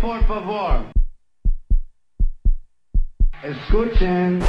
por favor. Escuchen.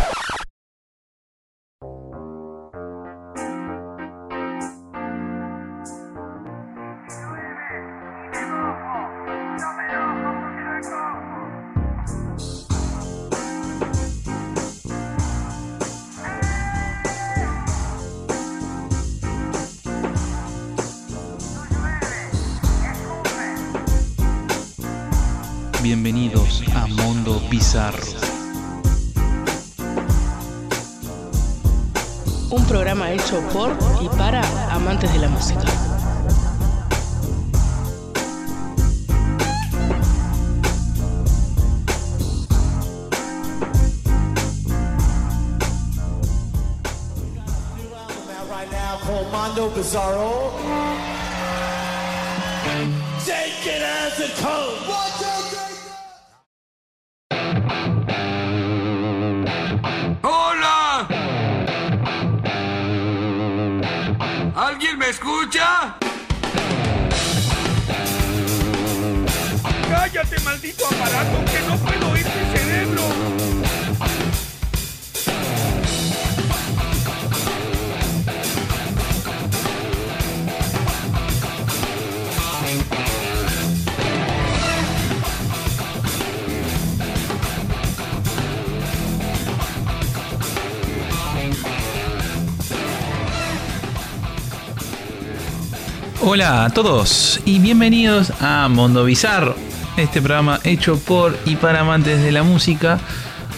Hola a todos y bienvenidos a Mundo Bizarro, este programa hecho por y para amantes de la música.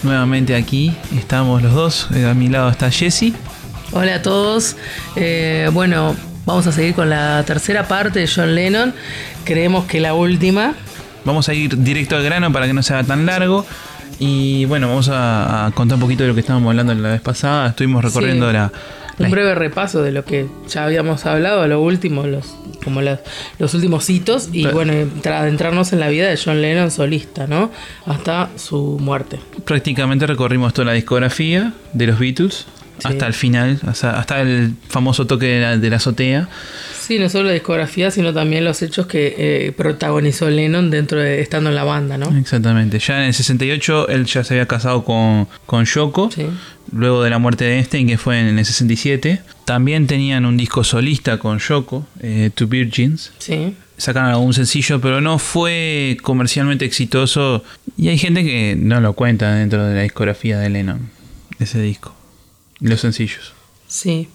Nuevamente aquí estamos los dos, eh, a mi lado está Jesse. Hola a todos. Eh, bueno, vamos a seguir con la tercera parte de John Lennon. Creemos que la última. Vamos a ir directo al grano para que no sea tan largo. Y bueno, vamos a, a contar un poquito de lo que estábamos hablando la vez pasada. Estuvimos recorriendo Sí. la Un breve repaso de lo que ya habíamos hablado, lo último, los, como las- los últimos hitos, y Pero- bueno, entra- adentrarnos en la vida de John Lennon solista, ¿no? Hasta su muerte. prácticamente recorrimos toda la discografía de los Beatles Sí. hasta el final, hasta, hasta el famoso toque de la, de la azotea. Sí, no solo la discografía, sino también los hechos que eh, protagonizó Lennon dentro de estando en la banda, ¿no? Exactamente. Ya en el 68 él ya se había casado con, con Yoko. Sí. Luego de la muerte de Einstein, que fue en el 67. También tenían un disco solista con Yoko, eh, Two Virgins. Sí. Sacaron algún sencillo, pero no fue comercialmente exitoso. Y hay gente que no lo cuenta dentro de la discografía de Lennon, ese disco. Los sencillos. Sí.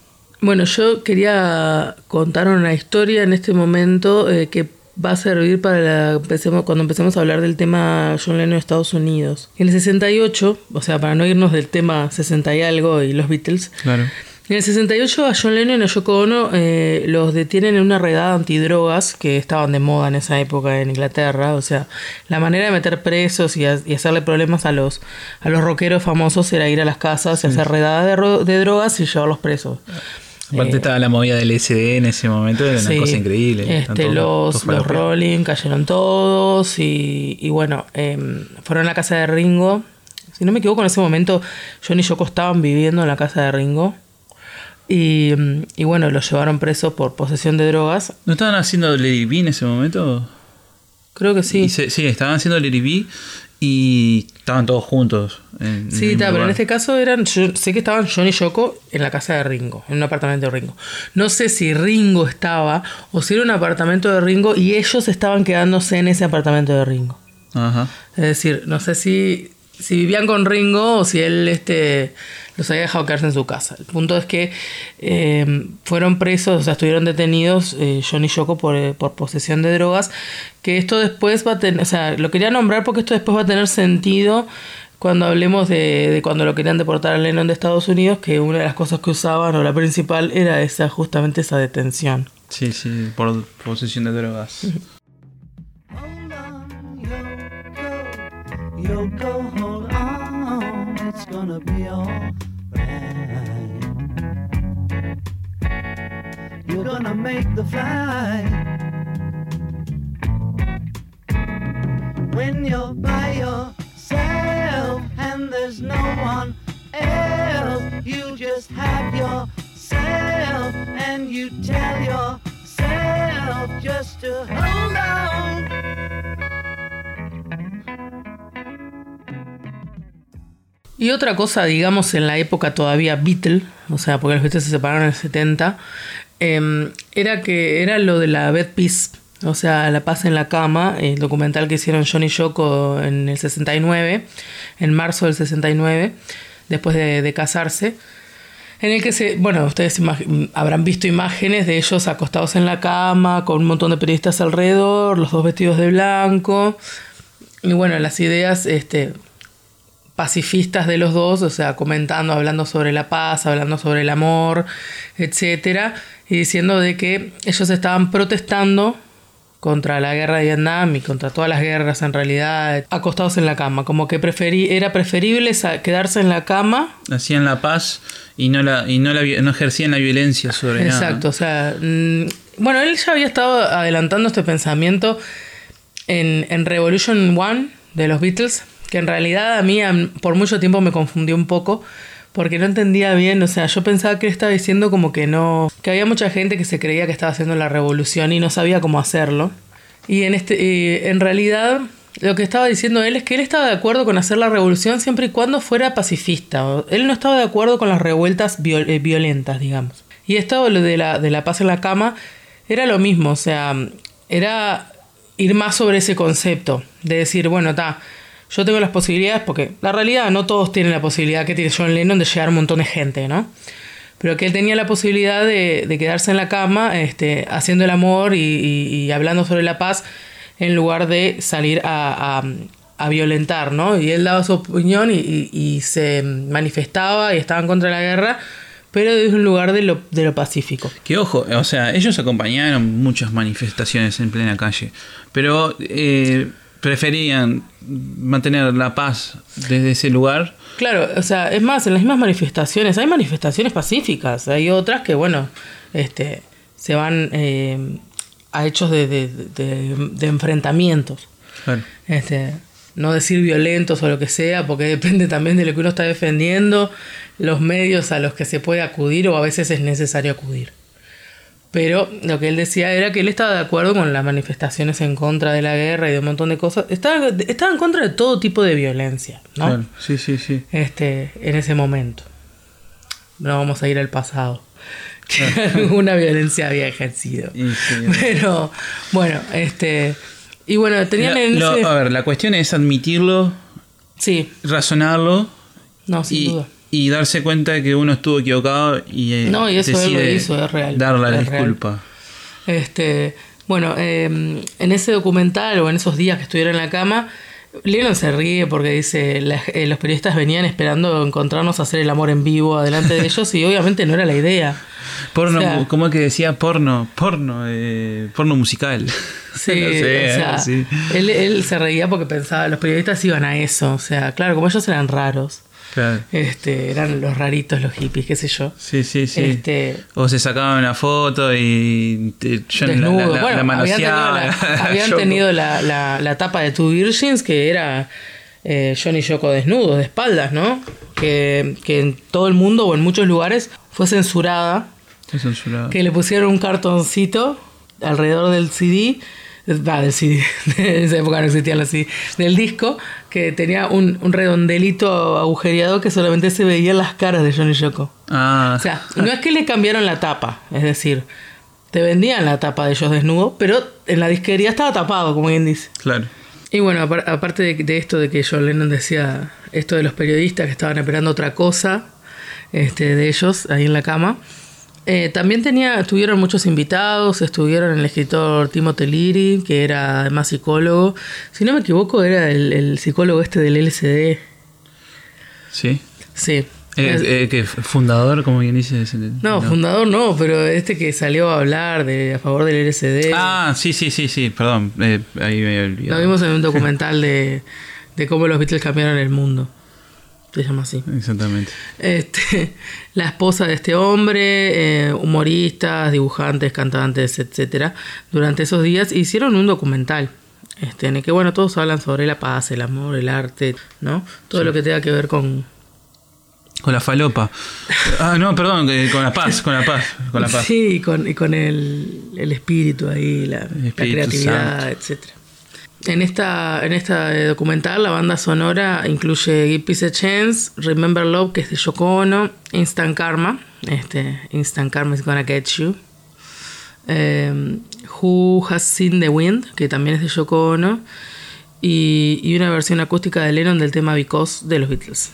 Bueno, yo quería contar una historia en este momento eh, que va a servir para la- empecemos, cuando empecemos a hablar del tema John Lennon de Estados Unidos. En el 68, o sea, para no irnos del tema 60 y algo y los Beatles, Claro. en el 68 a John Lennon y a Yoko Ono eh, los detienen en una redada antidrogas que estaban de moda en esa época en Inglaterra. O sea, la manera de meter presos y, ha- y hacerle problemas a los, a los rockeros famosos era ir a las casas y hacer redadas de, de drogas y llevarlos presos. Aparte Eh, estaba la movida del SD en ese momento, era una Sí. cosa increíble. Este, todos- los, todos los. Rolling cayeron todos y, y bueno, em, fueron a la casa de Ringo. Si no me equivoco, en ese momento John y Yoko estaban viviendo en la casa de Ringo. Y, em, y bueno, los llevaron presos por posesión de drogas. ¿No estaban haciendo Lady B en ese momento? Creo que sí. Y se- sí, estaban haciendo Lady B y estaban todos juntos. En, en Sí, está, pero en este caso eran, yo sé que estaban John y Yoko en la casa de Ringo, en un apartamento de Ringo. No sé si Ringo estaba o si era un apartamento de Ringo y ellos estaban quedándose en ese apartamento de Ringo. Ajá. Es decir, no sé si, si vivían con Ringo o si él este, los había dejado quedarse en su casa. El punto es que eh, fueron presos, o sea, estuvieron detenidos eh, John y Yoko por, eh, por posesión de drogas. Que esto después va a tener, o sea, lo quería nombrar porque esto después va a tener sentido cuando hablemos de, de cuando lo querían deportar a Lennon de Estados Unidos, que una de las cosas que usaban, o la principal, era esa, justamente esa detención. Sí, sí, por posesión de drogas. Gonna be alright. You're gonna make the flight when you're by yourself and there's no one else. You just have yourself and you tell yourself just to hold on. Y otra cosa, digamos, en la época todavía Beatle, o sea, porque los Beatles se separaron en el 70, eh, era que era lo de la bed peace, o sea, la paz en la cama, el documental que hicieron Johnny Yoko en el 69, en marzo del 69, después de, de casarse, en el que se, bueno, ustedes habrán visto imágenes de ellos acostados en la cama, con un montón de periodistas alrededor, los dos vestidos de blanco, y bueno, las ideas este, pacifistas de los dos, o sea, comentando, hablando sobre la paz, hablando sobre el amor, etcétera, y diciendo de que ellos estaban protestando contra la guerra de Vietnam y contra todas las guerras en realidad, acostados en la cama, como que preferí, era preferible quedarse en la cama. Hacían la paz y no la y no la no ejercían la violencia sobre Exacto, o sea, mm, bueno, él ya había estado adelantando este pensamiento en, en Revolution One de los Beatles, que en realidad a mí por mucho tiempo me confundió un poco, porque no entendía bien, o sea, yo pensaba que él estaba diciendo como que no, que había mucha gente que se creía que estaba haciendo la revolución y no sabía cómo hacerlo. Y en este, en realidad lo que estaba diciendo él es que él estaba de acuerdo con hacer la revolución siempre y cuando fuera pacifista. Él no estaba de acuerdo con las revueltas eh, violentas, digamos. Y esto de la, de la paz en la cama era lo mismo, o sea, era ir más sobre ese concepto, de decir, bueno, está, yo tengo las posibilidades, porque la realidad no todos tienen la posibilidad que tiene John Lennon de llegar a un montón de gente, ¿no? Pero que él tenía la posibilidad de, quedarse en la cama este, haciendo el amor y, hablando sobre la paz en lugar de salir a, a- a violentar, ¿no? Y él daba su opinión y, y- se manifestaba y estaba en contra la guerra, pero desde un lugar de lo, de lo pacífico. Que ojo, o sea, ellos acompañaron muchas manifestaciones en plena calle, pero eh, preferían mantener la paz desde ese lugar. Claro, o sea, es más, en las mismas manifestaciones, hay manifestaciones pacíficas, hay otras que, bueno, este, se van eh, a hechos de, de- de- de enfrentamientos. Claro. Este, no decir violentos o lo que sea, porque depende también de lo que uno está defendiendo, los medios a los que se puede acudir o a veces es necesario acudir. Pero lo que él decía era que él estaba de acuerdo con las manifestaciones en contra de la guerra y de un montón de cosas. Estaba, estaba en contra de todo tipo de violencia, ¿no? Claro, Sí, sí, sí. este, en ese momento. No vamos a ir al pasado. Que alguna violencia había ejercido. Sí. Pero, bueno, este. Y bueno, tenían La- en ese- a ver, la cuestión es admitirlo, Sí, razonarlo no, sin y, duda. Y darse cuenta de que uno estuvo equivocado y, eh, No, y eso él lo hizo, es real, darle la es real. disculpa. Este, bueno, eh, en ese documental o en esos días que estuvieron en la cama, Lennon se ríe porque dice, la- eh, los periodistas venían esperando encontrarnos a hacer el amor en vivo adelante de ellos y obviamente no era la idea. Porno, O sea- ¿cómo es que decía? Porno, porno, eh, porno musical. Sí, No sé, o sea, sí. él, él se reía porque pensaba, los periodistas iban a eso, o sea, claro, como ellos eran raros, Claro. este, eran los raritos, los hippies, qué sé yo. Sí, sí, sí. Este- o se sacaban una foto y te, yo la- la, la, bueno, la habían tenido, la, habían tenido la, tapa de Two Virgins que era eh, Johnny Yoko desnudos, de espaldas, ¿no? Que, que en todo el mundo o en muchos lugares fue censurada, Fue censurado. que le pusieron un cartoncito alrededor del CD, va, del CD, en esa época no existían los CD, del disco, que tenía un, un redondelito agujereado que solamente se veían las caras de Johnny Yoko. Ah, O sea, no es que le cambiaron la tapa, es decir, te vendían la tapa de ellos desnudos, pero en la disquería estaba tapado, como bien dice. claro. Y bueno, apar- aparte de, de esto de que John Lennon decía esto de los periodistas que estaban esperando otra cosa este, de ellos ahí en la cama, eh, también tenía, tuvieron muchos invitados, estuvieron el escritor Timothy Leary, que era además psicólogo, si no me equivoco era el, el psicólogo este del LCD, Sí. sí. Eh, eh, que fundador, como bien dice. no, fundador no, pero este que salió a hablar de, a favor del LSD. Ah, sí, sí, sí, sí, perdón. eh, ahí me. Lo vimos en un documental de, de cómo los Beatles cambiaron el mundo. Se llama así. Exactamente. Este, la esposa de este hombre, eh, humoristas, dibujantes, cantantes, etcétera, durante esos días hicieron un documental. Este, en el que bueno, todos hablan sobre la paz, el amor, el arte, ¿no? Todo lo que tenga que ver con, Con la falopa. Ah, no, perdón, eh, con la paz, con la paz, con la paz. Sí, y con, y con el, el espíritu ahí, la, la Espíritu creatividad, Santo. etcétera. En esta, en esta eh, documental, la banda sonora incluye Give Peace a Chance, Remember Love, que es de Yoko Ono, Instant Karma, este, Instant Karma is gonna get you, eh, Who Has Seen the Wind, que también es de Yoko Ono, y, y una versión acústica de Lennon del tema Because de los Beatles.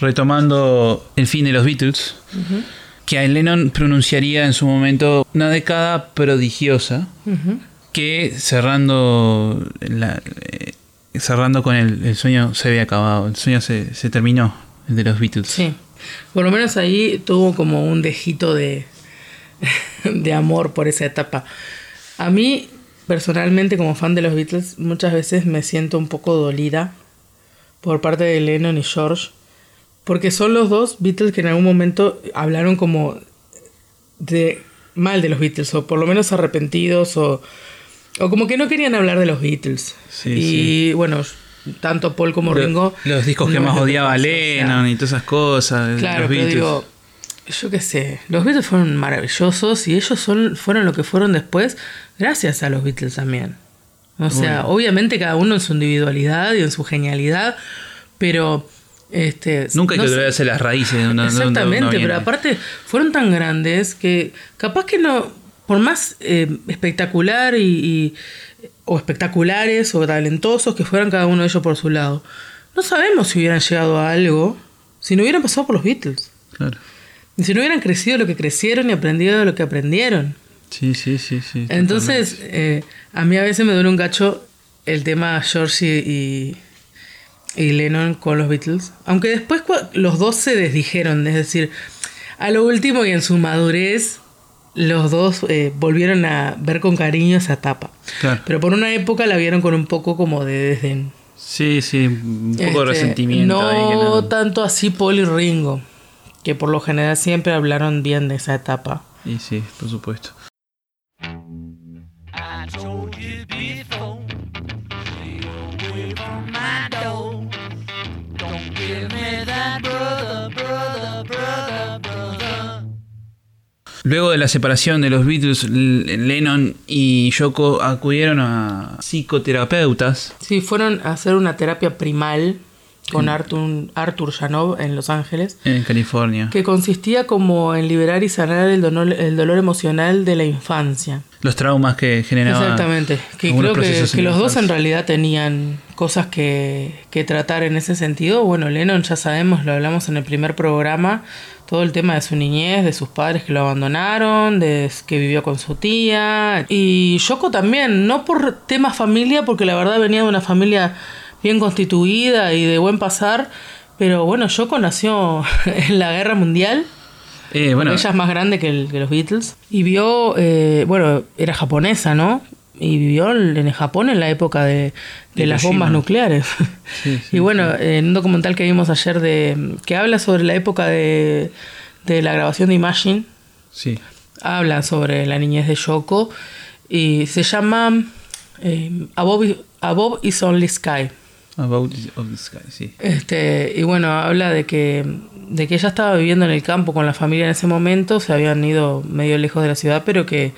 Retomando el fin de los Beatles, que a Lennon pronunciaría en su momento una década prodigiosa, que cerrando, la- eh, cerrando con el, el sueño se había acabado, el sueño se, se terminó, el de los Beatles. Sí. Por lo menos ahí tuvo como un dejito de, de amor por esa etapa. A mí, personalmente, como fan de los Beatles, muchas veces me siento un poco dolida por parte de Lennon y George. Porque son los dos Beatles que en algún momento hablaron como de mal de los Beatles, o por lo menos arrepentidos, o, o como que no querían hablar de los Beatles. Sí, y bueno, tanto Paul como Ringo. Los discos que más odiaba pasó, o sea, Lennon y todas esas cosas. Claro, los pero Beatles. digo, yo qué sé, los Beatles fueron maravillosos y ellos son, fueron lo que fueron después gracias a los Beatles también. O sea, obviamente cada uno en su individualidad y en su genialidad, pero este Nunca hay no que olvidarse las raíces de una Exactamente, uno pero viene. aparte fueron tan grandes que capaz que no, por más eh, espectacular y, y- o espectaculares o talentosos que fueran cada uno de ellos por su lado, no sabemos si hubieran llegado a algo si no hubieran pasado por los Beatles. Claro. Y si no hubieran crecido lo que crecieron y aprendido lo que aprendieron. Sí, sí, sí, sí. Entonces, eh, a mí a veces me duele un gacho el tema George y, y Lennon con los Beatles. Aunque después los dos se desdijeron, es decir, a lo último y en su madurez, los dos eh, volvieron a ver con cariño esa etapa. Claro. Pero por una época la vieron con un poco como de desdén. Sí, sí, un poco de Este, resentimiento. No, ahí que no- tanto así Paul y Ringo, que por lo general siempre hablaron bien de esa etapa. Y sí, por supuesto. Luego de la separación de los Beatles, Lennon y Yoko acudieron a psicoterapeutas. Sí, fueron a hacer una terapia primal con Arthur, Arthur Janov en Los Ángeles, En California. que consistía como en liberar y sanar el dolor, el dolor emocional de la infancia. Los traumas que generaban. Exactamente. Que creo que, los dos en realidad tenían cosas que, que tratar en ese sentido. Bueno, Lennon ya sabemos, lo hablamos en el primer programa, todo el tema de su niñez, de sus padres que lo abandonaron, de que vivió con su tía. Y Yoko también, no por tema familia, porque la verdad venía de una familia bien constituida y de buen pasar. Pero bueno, Yoko nació en la guerra mundial. Eh, bueno, Ella es más grande que, el- que los Beatles. Y vio, eh, bueno, era japonesa, ¿no? Y vivió en Japón en la época de, de las bombas nucleares. Sí, sí, y bueno, en un documental que vimos ayer de que habla sobre la época de, de la grabación de Imagine, sí. habla sobre la niñez de Yoko y se llama eh, Above, Above is Only Sky. About of the sky, sí. Este, y bueno, habla de que, de que ella estaba viviendo en el campo con la familia en ese momento, se habían ido medio lejos de la ciudad, pero que,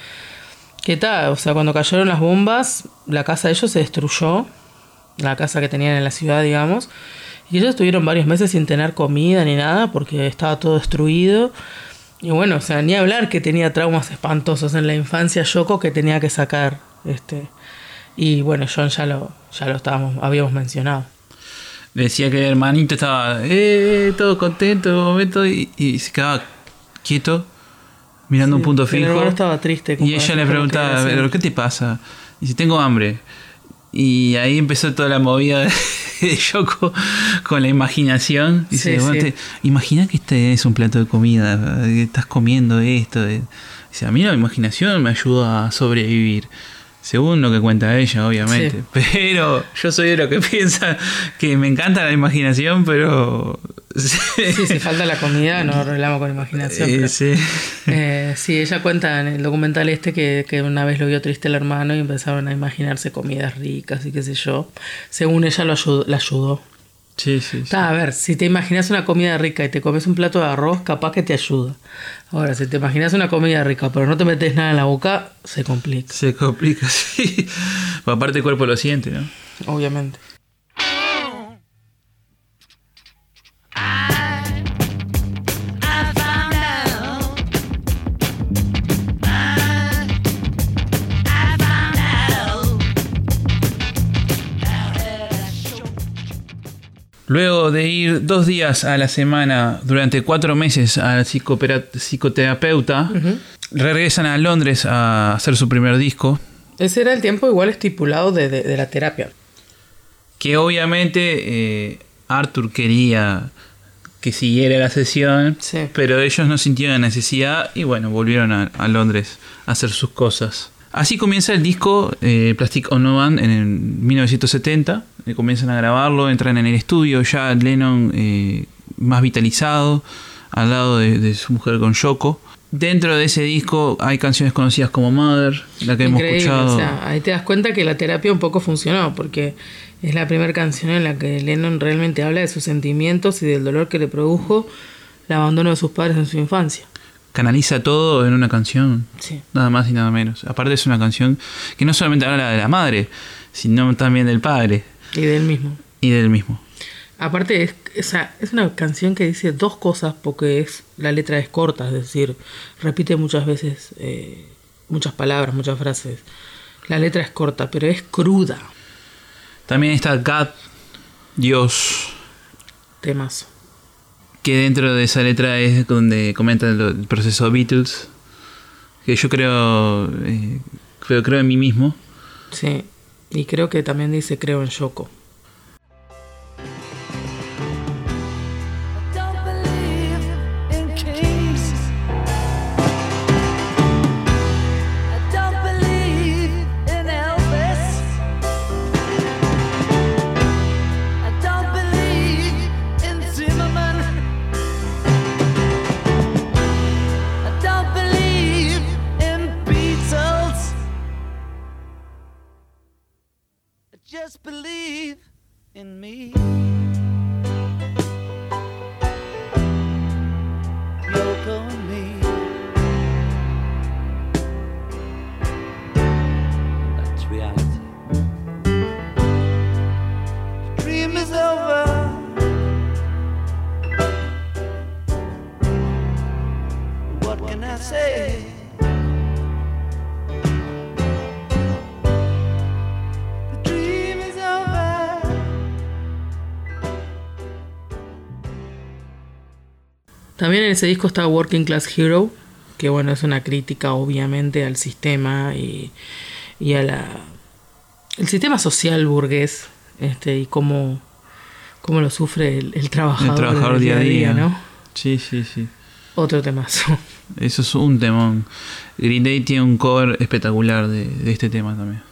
que tal, o sea, cuando cayeron las bombas, la casa de ellos se destruyó, la casa que tenían en la ciudad, digamos, y ellos estuvieron varios meses sin tener comida ni nada porque estaba todo destruido. Y bueno, o sea, ni hablar que tenía traumas espantosos en la infancia, Yoko, que tenía que sacar. Este, y bueno, John ya lo, ya lo estábamos, habíamos mencionado. Decía que el hermanito estaba eh, todo contento momento y, y se quedaba quieto, mirando un punto el fijo. hermano estaba triste, Y ella le preguntaba. ¿pero qué te pasa? Y dice, tengo hambre. Y ahí empezó toda la movida de, Yoko con la imaginación. Dice, Sí, bueno, sí. te- imagina que este es un plato de comida, que estás comiendo esto. Dice, a mí la imaginación me ayuda a sobrevivir. Según lo que cuenta ella, obviamente. Sí. Pero yo soy de lo que piensa que me encanta la imaginación, pero. Sí, si falta la comida, no arreglamos con imaginación. Pero- sí. Eh, sí, ella cuenta en el documental este que, que una vez lo vio triste el hermano y empezaron a imaginarse comidas ricas y qué sé yo. Según ella lo ayudó, la ayudó. Sí, sí, a ver, si te imaginas una comida rica y te comes un plato de arroz, capaz que te ayuda. Ahora, si te imaginas una comida rica pero no te metes nada en la boca, se complica, Se complica, sí. Pero aparte el cuerpo lo siente, ¿no? obviamente. Luego de ir dos días a la semana durante cuatro meses al psicoterapeuta, regresan a Londres a hacer su primer disco, Ese era el tiempo igual estipulado de, de- de la terapia. que obviamente eh, Arthur quería que siguiera la sesión, Sí. pero ellos no sintieron necesidad y bueno, volvieron a, a Londres a hacer sus cosas. Así comienza el disco eh, Plastic Ono Band en el 1970. eh, comienzan a grabarlo, entran en el estudio, ya Lennon eh, más vitalizado, al lado de, de su mujer con Yoko. Dentro de ese disco hay canciones conocidas como Mother, la que hemos escuchado. o sea, ahí te das cuenta que la terapia un poco funcionó, porque es la primera canción en la que Lennon realmente habla de sus sentimientos y del dolor que le produjo el abandono de sus padres en su infancia. Canaliza todo en una canción. Sí. Nada más y nada menos. Aparte es una canción que no solamente habla de la madre, sino también del padre Y de él mismo. y del mismo. Aparte, es, esa- es una canción que dice dos cosas porque es la letra es corta, es decir, repite muchas veces eh, muchas palabras, muchas frases. La letra es corta, pero es cruda. También está God, Dios, Temazo. Que dentro de esa letra es donde comenta lo- el proceso Beatles, que yo creo, eh, creo, creo en mí mismo. Sí. Y creo que también dice creo en Yoko. In me. También en ese disco está Working Class Hero, que bueno, es una crítica obviamente al sistema y, y a la el sistema social burgués, este, y cómo, cómo lo sufre el, el trabajador, El trabajador día a día. ¿no? Sí, sí, sí. Otro temazo. Eso es un temón. Green Day tiene un cover espectacular de, de este tema también.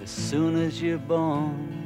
As soon as you're born,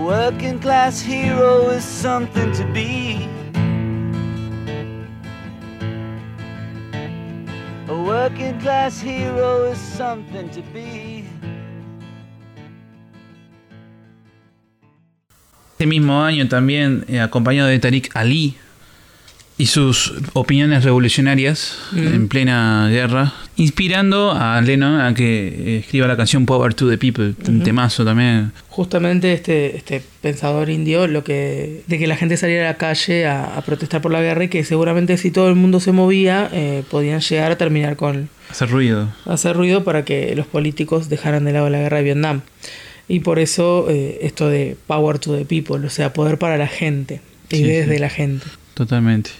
A working class hero is something to be. A working class hero is something to be. Este mismo año también, eh, acompañado de Tariq Ali y sus opiniones revolucionarias mm. en plena guerra, inspirando a Lennon a que eh, escriba la canción Power to the People, un temazo también. Justamente este, este pensador indio, lo que de que la gente saliera a la calle a, a protestar por la guerra y que seguramente si todo el mundo se movía, eh, podían llegar a terminar con Hacer ruido. hacer ruido para que los políticos dejaran de lado la guerra de Vietnam. Y por eso eh, esto de power to the people, o sea, poder para la gente y Sí, desde sí. la gente. Totalmente.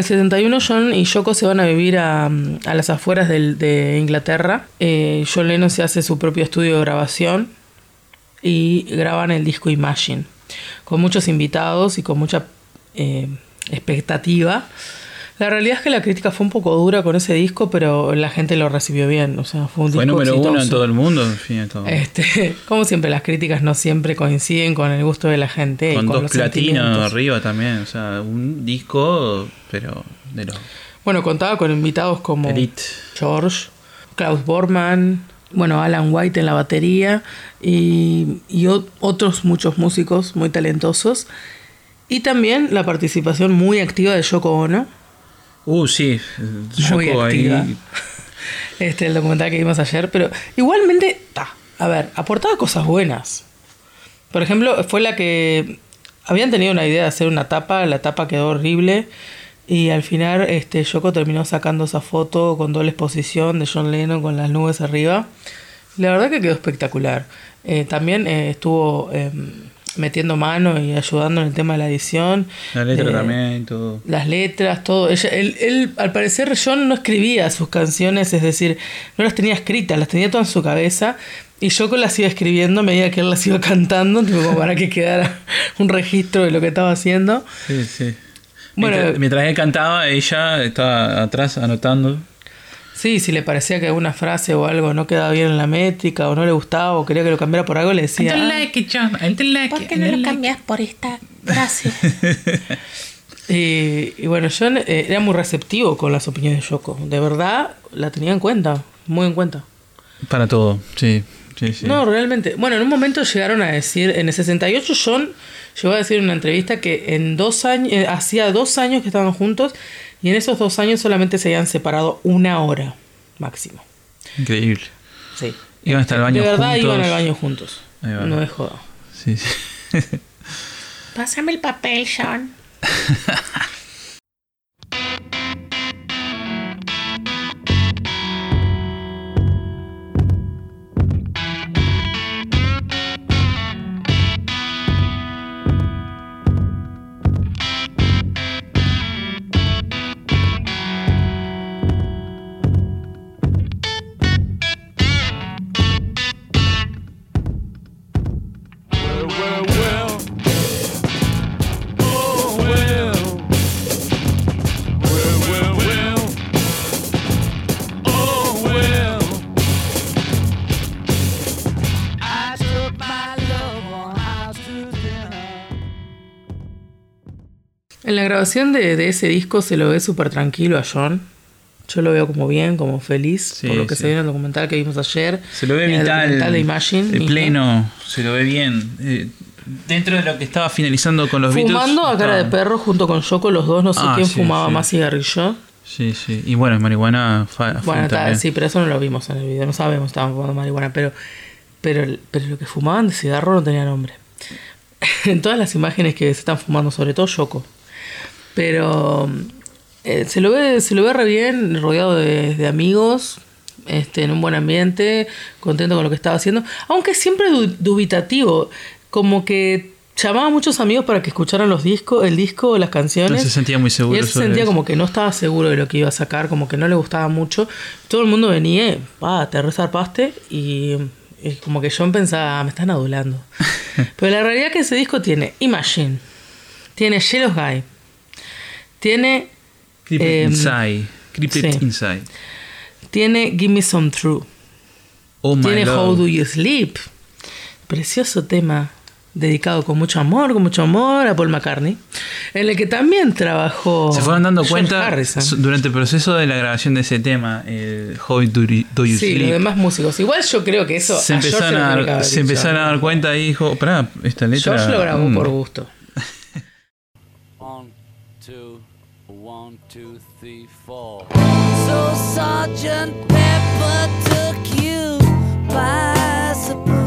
El 71 John y Yoko se van a vivir a, a las afueras de Inglaterra. Eh, John Lennon se hace su propio estudio de grabación y graban el disco Imagine, con muchos invitados y con mucha eh, expectativa. La realidad es que la crítica fue un poco dura con ese disco, pero la gente lo recibió bien. O sea, fue un Fue disco número uno en todo el mundo, en fin, al cabo. Este, como siempre, las críticas no siempre coinciden con el gusto de la gente. y con, dos platinos arriba también, o sea, un disco, pero de los Bueno, contaba con invitados como elite. George, Klaus Bormann, bueno, Alan White en la batería y, y otros muchos músicos muy talentosos. Y también la participación muy activa de Yoko Ono, Uh, sí, muy Yoko activa. ahí. Este, el documental que vimos ayer, pero igualmente, ta, a ver, aportaba cosas buenas. Por ejemplo, fue la que habían tenido una idea de hacer una tapa, la tapa quedó horrible y al final este Yoko terminó sacando esa foto con doble exposición de John Lennon con las nubes arriba. La verdad que quedó espectacular. Eh, también eh, estuvo eh, metiendo mano y ayudando en el tema de la edición. La letra Eh, también, todo. las letras, todo. Ella, él, él, al parecer, John no escribía sus canciones, es decir, no las tenía escritas, las tenía todas en su cabeza. Y Yoko las iba escribiendo a medida que él las iba cantando, como para que quedara un registro de lo que estaba haciendo. Sí, sí. Bueno, mientras, mientras él cantaba, ella estaba atrás anotando. Sí, si le parecía que alguna frase o algo no quedaba bien en la métrica o no le gustaba o quería que lo cambiara por algo, le decía. "Ah". it, John. I like ¿Por qué no lo cambias por esta frase? Y, y bueno, John eh, era muy receptivo con las opiniones de Yoko. De verdad, la tenía en cuenta, muy en cuenta. Para todo, sí. sí, sí. No, realmente. Bueno, en un momento llegaron a decir, en el 68 John llegó a decir en una entrevista que en dos años, eh, hacía dos años que estaban juntos y en esos dos años solamente se habían separado una hora máximo. Increíble. Sí. Iban hasta el baño de verdad juntos. iban al baño juntos. Ahí va. No es joda. Sí, sí. Pásame el papel, Sean. En la grabación de, de ese disco se lo ve súper tranquilo a John. Yo lo veo como bien, como feliz, Sí, por lo que sí. se vio en el documental que vimos ayer. Se lo ve en el vital, documental de Imagine. de pleno, se lo ve bien. Eh, dentro de lo que estaba finalizando con los Beatles. Fumando a cara de perro junto con Yoko, los dos, no sé Ah, quién sí, fumaba más cigarrillo. Sí, sí. Y bueno, marihuana. Bueno, está, también. sí, pero eso no lo vimos en el video, no sabemos, estaban fumando marihuana, pero, pero, pero lo que fumaban de cigarro no tenía nombre. en todas las imágenes que se están fumando, sobre todo Yoko. Pero eh, se, lo ve, se lo ve re bien, rodeado de, de amigos, este, en un buen ambiente, contento con lo que estaba haciendo, aunque siempre du- dubitativo, como que llamaba a muchos amigos para que escucharan los discos, el disco, las canciones. No se sentía muy seguro Y él se sentía eso. como que no estaba seguro de lo que iba a sacar, como que no le gustaba mucho. Todo el mundo venía, ah, te resarpaste y, y como que John pensaba, "Ah, me están adulando. Pero la realidad es que ese disco tiene Imagine, tiene Jealous Guy, tiene, Creep It em, Inside. Sí. Inside. tiene Give Me Some True, Oh my tiene love. How Do You Sleep, precioso tema dedicado con mucho amor, con mucho amor a Paul McCartney, en el que también trabajó Se fueron dando George cuenta Harrison. durante el proceso de la grabación de ese tema, el How Do You, do you Sí, Sleep. los demás músicos. Igual yo creo que eso se a a, empezaron a dar cuenta y dijo, pará, esta letra... George lo grabó mm, por gusto. Two, three, four. So Sergeant Pepper took you by surprise.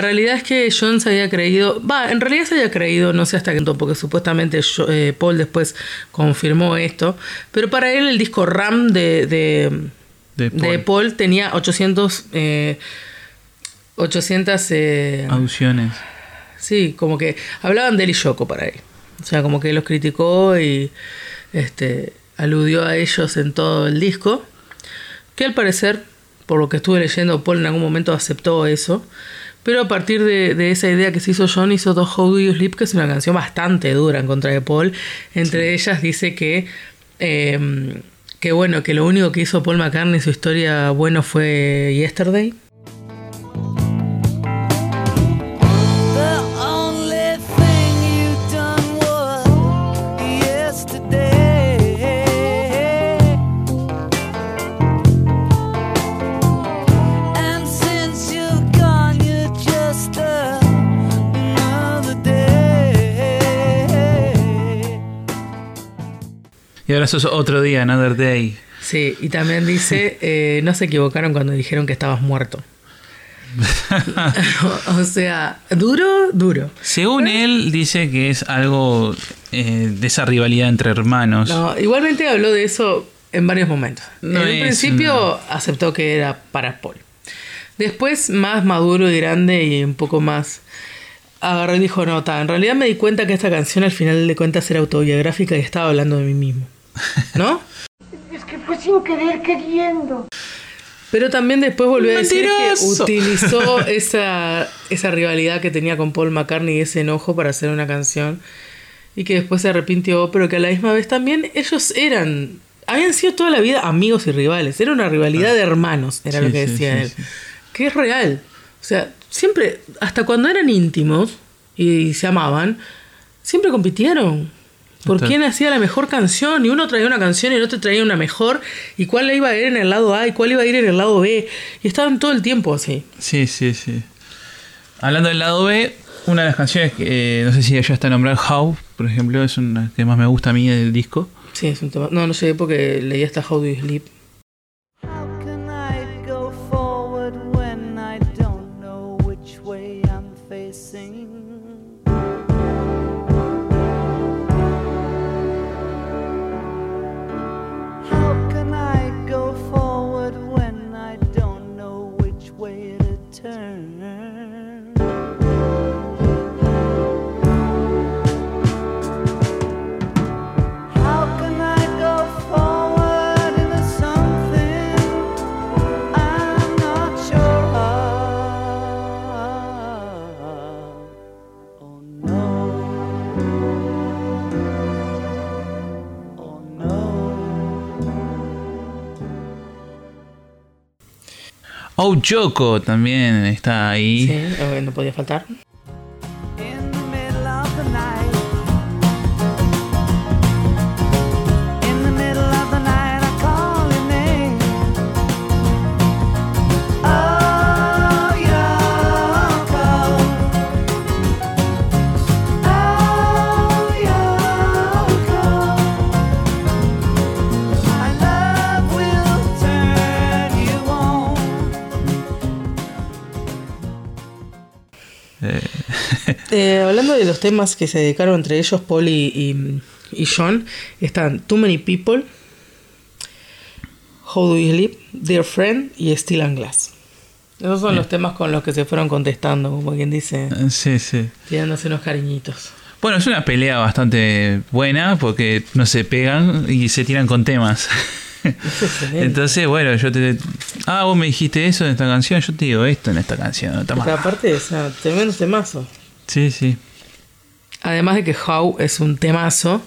La realidad es que John se había creído, va, en realidad se había creído, no sé hasta qué punto, porque supuestamente yo- eh, Paul después confirmó esto, pero para él el disco RAM de, de, De. Paul tenía 800, eh, 800, eh, Audiciones. sí, como que hablaban de él y Yoko para él. O sea, como que los criticó y este, aludió a ellos en todo el disco. Que al parecer, por lo que estuve leyendo, Paul en algún momento aceptó eso. Pero a partir de, de esa idea que se hizo John, hizo dos How Do You Sleep, que es una canción bastante dura en contra de Paul. Entre ellas dice que, eh, que bueno, que lo único que hizo Paul McCartney en su historia bueno fue Yesterday. Y ahora sos otro día, another day. Sí, y también dice, eh, no se equivocaron cuando dijeron que estabas muerto. o sea, duro, duro. Según él, dice que es algo eh, de esa rivalidad entre hermanos. No, igualmente habló de eso en varios momentos. No en un principio aceptó que era para Paul. Después, más maduro y grande y un poco más agarró y dijo, no, ta, en realidad me di cuenta que esta canción al final de cuentas era autobiográfica y estaba hablando de mí mismo. ¿No? Es que fue sin querer queriendo. Pero también después volvió a decir que utilizó esa, esa rivalidad que tenía con Paul McCartney y ese enojo para hacer una canción. Y que después se arrepintió, pero que a la misma vez también ellos eran. Habían sido toda la vida amigos y rivales. Era una rivalidad de hermanos, era Sí, lo que sí, decía sí, él. sí. Que es real. O sea, siempre, hasta cuando eran íntimos y se amaban, siempre compitieron. Por quién hacía la mejor canción. Y uno traía una canción y el otro traía una mejor. Y cuál iba a ir en el lado A y cuál iba a ir en el lado B. Y estaban todo el tiempo así. Sí, sí, sí. Hablando del lado B, una de las canciones que eh, no sé si ya está nombrada, How, por ejemplo, es una que más me gusta a mí del disco. Sí, es un tema. No, no sé, porque leí hasta How Do You Sleep. Oh, Choco también está ahí. Sí, no podía faltar. Eh, hablando de los temas que se dedicaron entre ellos, Paul y, y- y John, están Too Many People, How Do You Sleep, Dear Friend y Steel and Glass. Esos son los temas con los que se fueron contestando, como quien dice, Eh, Sí, sí. tirándose unos cariñitos. Bueno, es una pelea bastante buena porque no se pegan y se tiran con temas. Entonces, bueno, yo te. Ah, vos me dijiste eso en esta canción, yo te digo esto en esta canción. Toma. Aparte, o sea, tremendo temazo. Sí, sí. Además de que How es un temazo,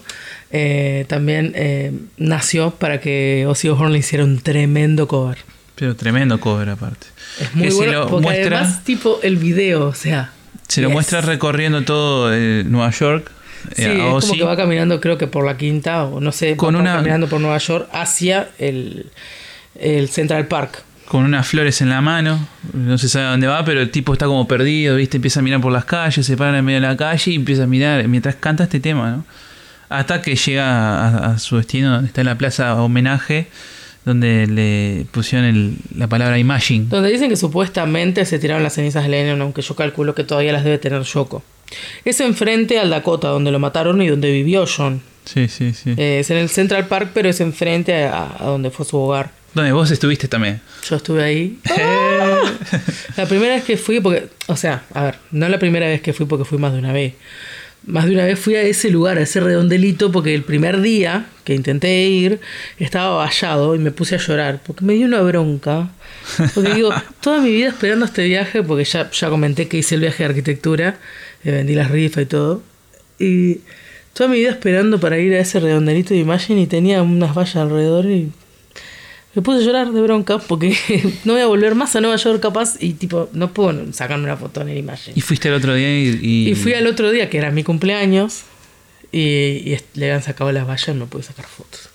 eh, también eh, nació para que Ozzy Osbourne le hiciera un tremendo cover. Pero tremendo cover aparte. Es muy Que se bueno lo porque muestra- además tipo el video, o sea, Se lo muestra recorriendo todo eh, Nueva York. sí, a es como que va caminando creo que por la quinta o no sé, Con va una- caminando por Nueva York hacia el, el Central Park. Con unas flores en la mano. No se sabe a dónde va, pero el tipo está como perdido, ¿viste? Empieza a mirar por las calles, se para en medio de la calle y empieza a mirar mientras canta este tema, ¿no? Hasta que llega a, a su destino, donde está en la plaza homenaje, donde le pusieron el- la palabra Imagine. Donde dicen que supuestamente se tiraron las cenizas de Lennon, aunque yo calculo que todavía las debe tener Yoko. Es enfrente al Dakota, donde lo mataron y donde vivió John. Sí, sí, sí. Eh, es en el Central Park, pero es enfrente a, a donde fue su hogar. Donde vos estuviste también. Yo estuve ahí. La primera vez que fui, porque, o sea, a ver, no la primera vez que fui porque fui más de una vez. Más de una vez fui a ese lugar, a ese redondelito, porque el primer día que intenté ir estaba vallado y me puse a llorar, porque me dio una bronca. Porque digo, toda mi vida esperando este viaje, porque ya, ya comenté que hice el viaje de arquitectura, eh, vendí las rifas y todo. Y toda mi vida esperando para ir a ese redondelito de imagen y tenía unas vallas alrededor y me puse a llorar de bronca porque no voy a volver más a Nueva York capaz y tipo, no puedo sacarme una foto en el imagen. Y fuiste el otro día y... y- Y fui al otro día, que era mi cumpleaños, y, le habían sacado las vallas y no pude sacar fotos.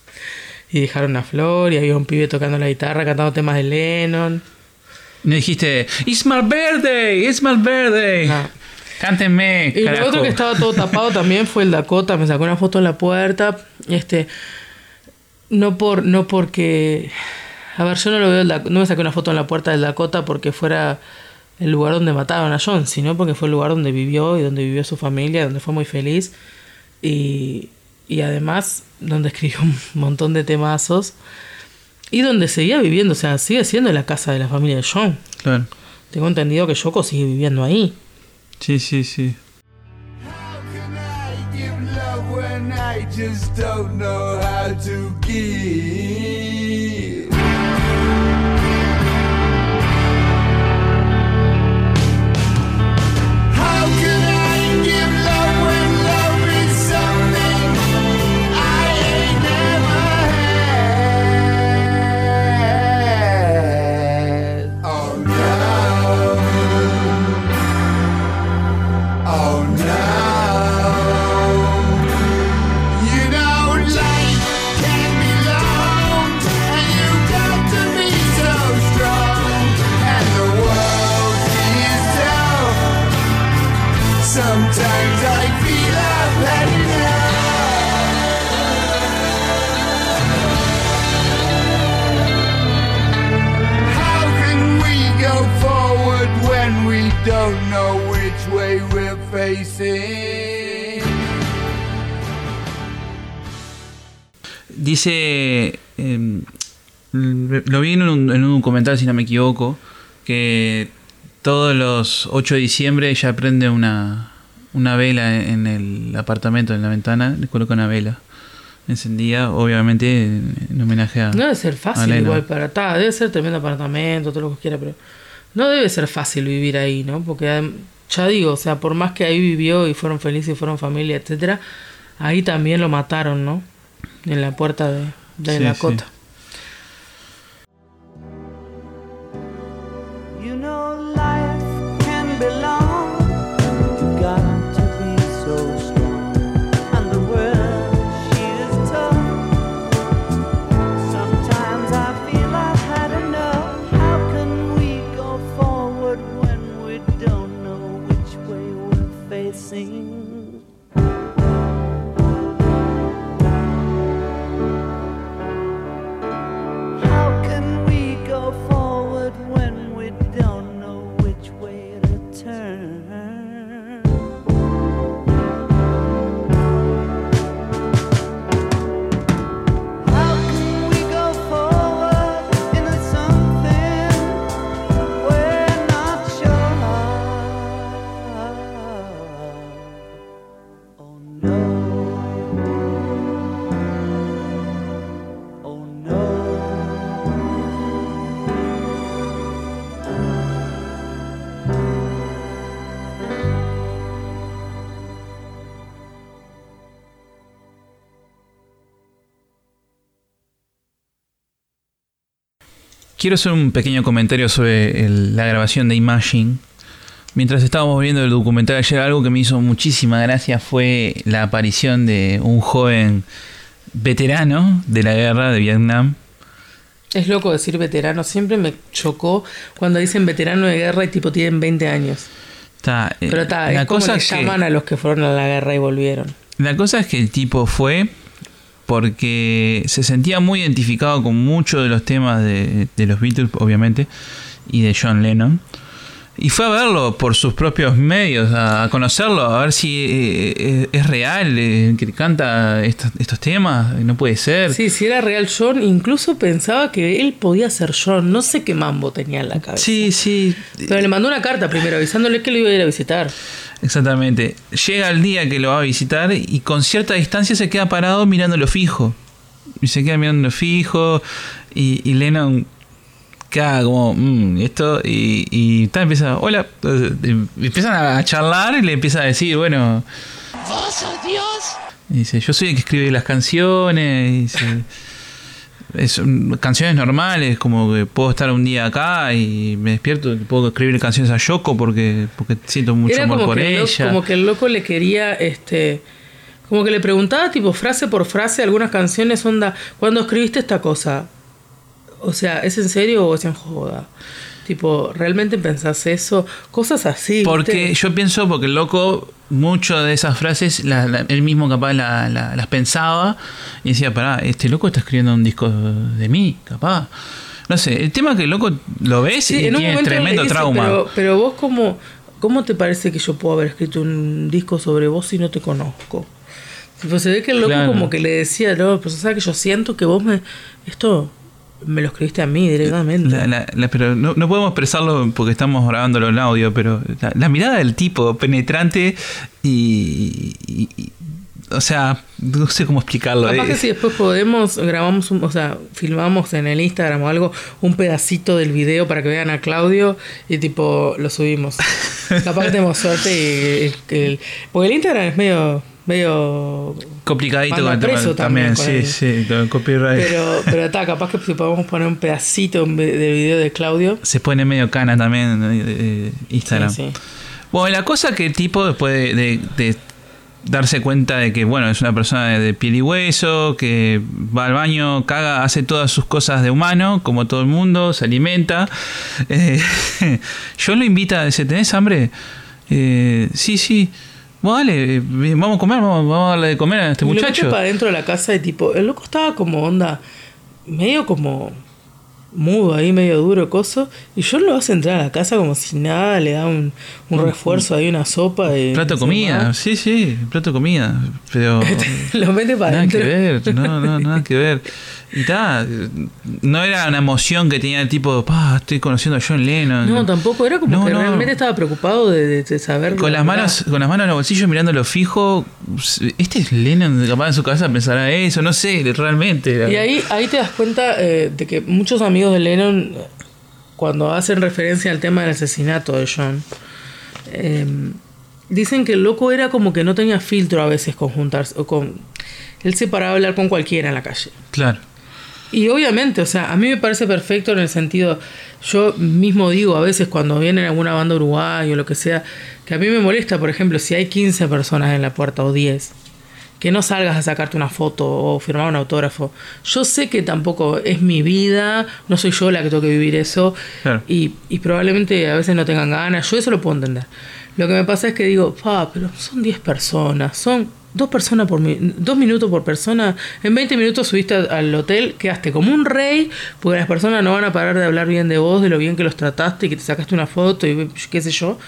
Y dejaron una flor y había un pibe tocando la guitarra, cantando temas de Lennon. No dijiste, It's my birthday, it's my birthday. No. Cántenme, Y lo otro que estaba todo tapado también fue el Dakota, me sacó una foto en la puerta. Este, no por, no porque. A ver, yo no lo veo, no me saqué una foto en la puerta del Dakota porque fuera el lugar donde mataron a John, sino porque fue el lugar donde vivió y donde vivió su familia, donde fue muy feliz. Y, y además, donde escribió un montón de temazos. Y donde seguía viviendo, o sea, sigue siendo la casa de la familia de John. Claro. Tengo entendido que Yoko sigue viviendo ahí. Sí, sí, sí. I just don't know how to give? Don't know which way we're facing? Dice, eh, lo vi en un, en un documental, si no me equivoco, que todos los 8 de diciembre ella prende una, una vela en el apartamento, en la ventana, le coloca una vela encendida, obviamente en, en homenaje a... No debe ser fácil igual para ta, debe ser tremendo apartamento, todo lo que quiera, pero no debe ser fácil vivir ahí, ¿no? Porque ya digo, o sea, por más que ahí vivió y fueron felices y fueron familia, etcétera, ahí también lo mataron, ¿no? En la puerta de, de Sí, Dakota. Facing? Quiero hacer un pequeño comentario sobre el- la grabación de Imagine. Mientras estábamos viendo el documental ayer, algo que me hizo muchísima gracia fue la aparición de un joven veterano de la guerra de Vietnam. Es loco decir veterano. Siempre me chocó cuando dicen veterano de guerra y tipo tienen 20 años. Eh, Pero está, la es como cosa le es que- llaman a los que fueron a la guerra y volvieron. La cosa es que el tipo fue porque se sentía muy identificado con muchos de los temas de, de los Beatles, obviamente, y de John Lennon. Y fue a verlo por sus propios medios, a, a conocerlo, a ver si eh, es real eh, que canta estos, estos temas. No puede ser. Sí, si era real John, incluso pensaba que él podía ser John. No sé qué mambo tenía en la cabeza. Sí, sí, Pero le mandó una carta primero avisándole que lo iba a ir a visitar. Exactamente. Llega el día que lo va a visitar y con cierta distancia se queda parado mirándolo fijo. Y se queda mirándolo fijo y, y Lennon queda como, "Mm, esto, y, y tal, empieza, hola, empiezan a charlar y le empieza a decir, bueno, ¿Vos sos Dios? y dice, yo soy el que escribe las canciones, y dice, es, canciones normales, como que puedo estar un día acá y me despierto y puedo escribir canciones a Yoko porque, porque siento mucho Era amor por el ella. como que el loco le quería, este, como que le preguntaba tipo frase por frase algunas canciones, onda, ¿cuándo escribiste esta cosa? O sea, ¿es en serio o es en joda? Tipo, ¿realmente pensás eso? Cosas así. Porque ¿viste? yo pienso, porque el loco, muchas de esas frases, la- la- él mismo capaz la- la- las pensaba y decía, pará, este loco está escribiendo un disco de mí, capaz. No sé, el tema es que el loco lo ves Sí, y en tiene tremendo dice, trauma. Pero, pero vos, cómo, ¿cómo te parece que yo puedo haber escrito un disco sobre vos si no te conozco? Tipo, se ve que el loco Claro. como que le decía, no, pero sabes que yo siento que vos me... Esto me lo escribiste a mí directamente. La- la- la- pero no, no podemos expresarlo porque estamos grabándolo en audio, pero la, mirada del tipo penetrante y, y- y- o sea, no sé cómo explicarlo. Capaz eh. que si después podemos, grabamos, un, o sea, filmamos en el Instagram o algo, un pedacito del video para que vean a Claudio y tipo lo subimos. Capaz que tenemos suerte y, y el- porque el Instagram es medio, medio Complicadito con el preso también, también sí, sí, con el copyright. Pero, pero está, capaz que si podemos poner un pedacito del video de Claudio. Se pone medio cana también eh, eh, Instagram. Sí, sí. Bueno, la cosa que el tipo, después de, de- de darse cuenta de que, bueno, es una persona de, de piel y hueso, que va al baño, caga, hace todas sus cosas de humano, como todo el mundo, se alimenta. Eh, yo lo invita, dice, ¿tenés hambre? Eh, sí, sí. Bueno, dale, eh, vamos a comer, vamos, vamos a darle de comer a este Y lo muchacho. mete para adentro de la casa y tipo, el loco estaba como onda, medio como mudo ahí, medio duro, coso. Y yo lo hace entrar a la casa como si nada, le da un, un refuerzo ahí, una sopa. Y Plato de comida, sí, sí, plato de comida. Pero. lo mete para Nada que adentro. ver, no, no, nada que ver. Y ta, no era una emoción que tenía el tipo, pa, estoy conociendo a John Lennon. No, tampoco, era como No, que no. realmente estaba preocupado de, saber. Con la las manos, con las manos en los bolsillos mirándolo fijo, este es Lennon, capaz en su cabeza pensará eso, no sé, realmente. Y ahí, ahí te das cuenta eh, de que muchos amigos de Lennon, cuando hacen referencia al tema del asesinato de John, eh, dicen que el loco era como que no tenía filtro a veces con juntarse. O con, él se paraba a hablar con cualquiera en la calle. Claro. Y obviamente, o sea, a mí me parece perfecto en el sentido, yo mismo digo a veces cuando viene alguna banda uruguaya o lo que sea, que a mí me molesta, por ejemplo, si hay 15 personas en la puerta o 10, que no salgas a sacarte una foto o firmar un autógrafo. Yo sé que tampoco es mi vida, no soy yo la que tengo que vivir eso Claro. y, y probablemente a veces no tengan ganas, yo eso lo puedo entender. Lo que me pasa es que digo, pa, pero son 10 personas, son dos personas por mi- dos minutos por persona. En 20 minutos subiste al hotel, quedaste como un rey, porque las personas no van a parar de hablar bien de vos, de lo bien que los trataste y que te sacaste una foto y qué sé yo.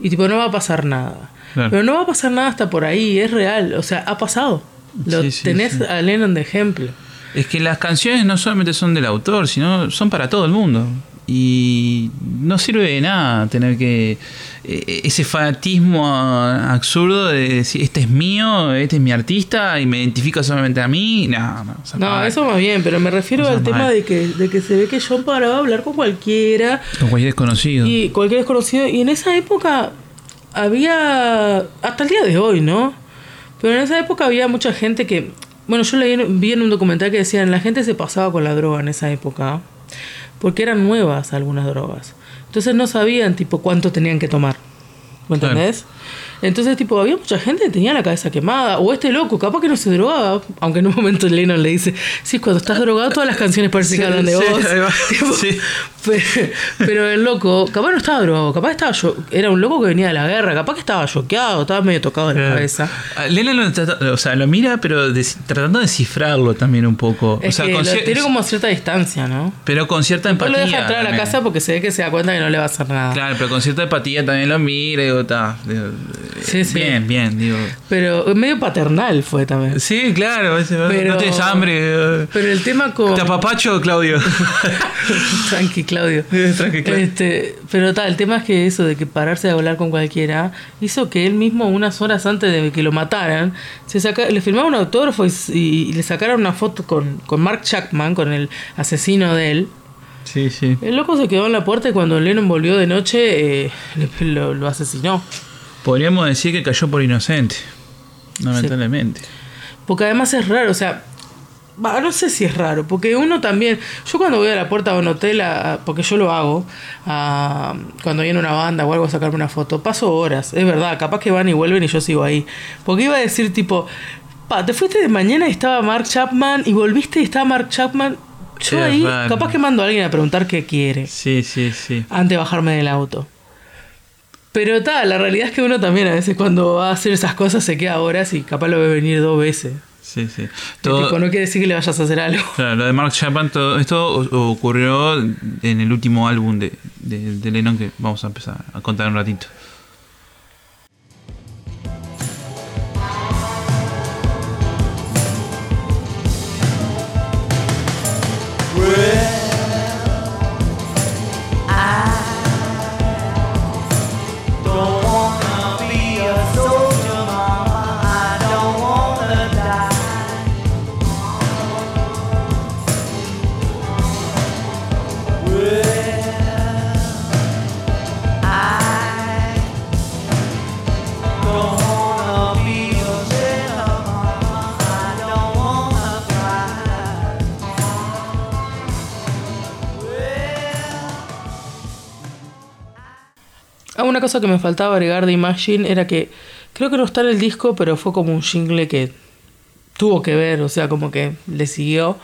Y tipo, no va a pasar nada. Claro. Pero no va a pasar nada hasta por ahí, es real. O sea, ha pasado. Lo Sí, sí, tenés sí. a Lennon de ejemplo. Es que las canciones no solamente son del autor, sino son para todo el mundo. Y no sirve de nada tener que. eh, ese fanatismo absurdo de decir, este es mío, este es mi artista y me identifica solamente a mí. No, no. No, eso más bien, pero me refiero al tema de que, de que se ve que John paraba a hablar con cualquiera Con cualquier desconocido. y cualquier desconocido. Y en esa época había, hasta el día de hoy, ¿no? Pero en esa época había mucha gente que, bueno, yo leí, vi en un documental que decían, la gente se pasaba con la droga en esa época, porque eran nuevas algunas drogas. Entonces no sabían, tipo, cuánto tenían que tomar. ¿Me Claro. Entonces, tipo, había mucha gente que tenía la cabeza quemada. O este loco, capaz que no se drogaba. Aunque en un momento Lennon le dice, sí, cuando estás drogado todas las canciones parecen que Sí, hablan de sí, vos. va. Tipo, Sí. pero, pero el loco, capaz no estaba drogado, capaz estaba yo, era un loco que venía de la guerra, capaz que estaba choqueado, estaba medio tocado de la Claro. cabeza. Lennon lo trata- o sea, lo mira, pero des- tratando de descifrarlo también un poco. Es o sea, que con lo tiene como cierta distancia, ¿no? pero con cierta No empatía. lo deja entrar a la casa porque se ve que se da cuenta que no le va a hacer nada. Claro, pero con cierta empatía también lo mira y digo, está. Digo, Sí, sí. Bien, bien, digo. Pero medio paternal fue también. Sí, claro, ese- Pero- no tienes hambre. Pero el tema con. ¿Te apapacho, Claudio? Tranqui, Claudio. Tranqui, Claudio. Este, pero tal, el tema es que eso de que pararse a hablar con cualquiera hizo que él mismo, unas horas antes de que lo mataran, se saca, le firmaba un autógrafo y, y le sacaron una foto con, con Mark Chapman, con el asesino de él. Sí, sí. El loco se quedó en la puerta y cuando Lennon volvió de noche eh, lo asesinó. Podríamos decir que cayó por inocente. Lamentablemente. Porque además es raro, o sea, no sé si es raro, porque uno también, yo cuando voy a la puerta de un hotel, a- porque yo lo hago, a- cuando viene una banda o algo a sacarme una foto, paso horas, es verdad, capaz que van y vuelven y yo sigo ahí. Porque iba a decir tipo, pa, te fuiste de mañana y estaba Mark Chapman y volviste y estaba Mark Chapman. Yo ahí, capaz que mando a alguien a preguntar qué quiere Sí, sí, sí. antes de bajarme del auto. Pero tal, la realidad es que uno también a veces cuando va a hacer esas cosas se queda horas y capaz lo ve venir dos veces. Sí, sí. Todo, tipo, no quiere decir que le vayas a hacer algo. Claro, lo de Mark Chapman, todo esto ocurrió en el último álbum de, de, de Lennon que vamos a empezar a contar un ratito. Una cosa que me faltaba agregar de Imagine era que creo que no está en el disco, pero fue como un jingle que tuvo que ver, o sea, como que le siguió.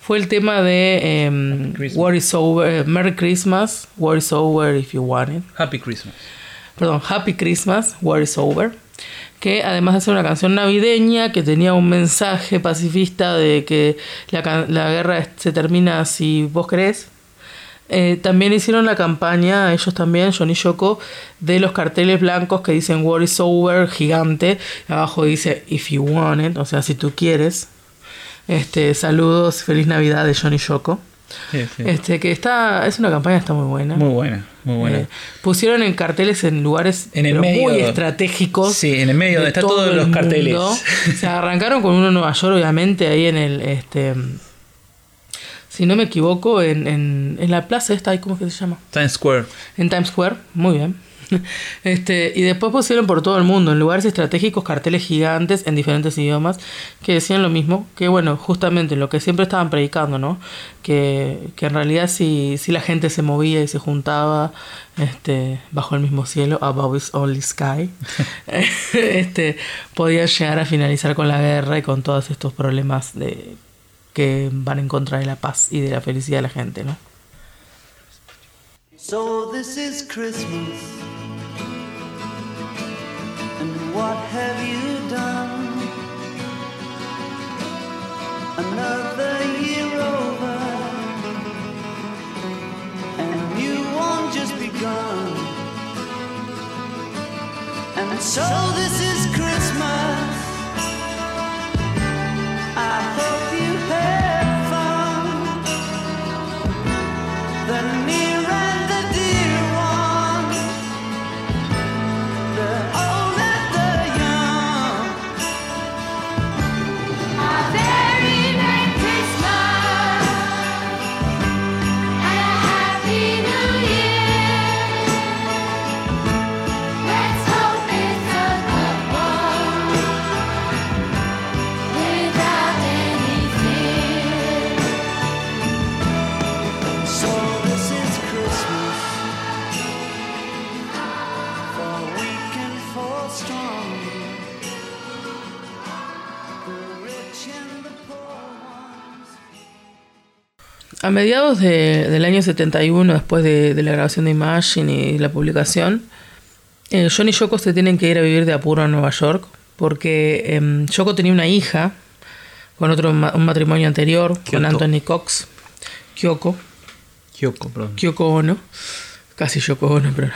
Fue el tema de. What is Over, eh, Merry Christmas, What is Over if you want it. Happy Christmas. Perdón, Happy Christmas, What is Over. Que además de ser una canción navideña que tenía un mensaje pacifista de que la, la guerra se termina si vos querés. Eh, también hicieron la campaña, ellos también, Johnny y Yoko, de los carteles blancos que dicen War is over, gigante. y Abajo dice If you want it, o sea, si tú quieres. Este, saludos, feliz Navidad de Johnny y Yoko. Sí, sí. Este, que está, es una campaña, está muy buena. Muy buena, muy buena. Eh, pusieron en carteles en lugares En el pero medio. muy estratégicos. Sí, en el medio de donde están todo todos los carteles. Se arrancaron con uno en Nueva York, obviamente, ahí en el. este Si no me equivoco, en, en, en la plaza esta, ¿cómo que se llama? Times Square. En Times Square, muy bien. Este, y después pusieron por todo el mundo, en lugares estratégicos, carteles gigantes en diferentes idiomas que decían lo mismo, que bueno, justamente lo que siempre estaban predicando, ¿no? Que, que en realidad si, si la gente se movía y se juntaba este, bajo el mismo cielo, above is only sky, este, podía llegar a finalizar con la guerra y con todos estos problemas de, que van en contra de la paz y de la felicidad de la gente, ¿no? So this is Christmas. And what have you done? Another year over. And you won't just begun. And so this is Christmas. I hope A mediados de- del año 71, después de, de la grabación de Imagine y la publicación, eh, John y Yoko se tienen que ir a vivir de apuro a Nueva York, porque em, Yoko tenía una hija con otro un matrimonio anterior, con. Anthony Cox, Kyoko, Kyoko, perdón. Kyoko Ono, casi Yoko Ono, pero no.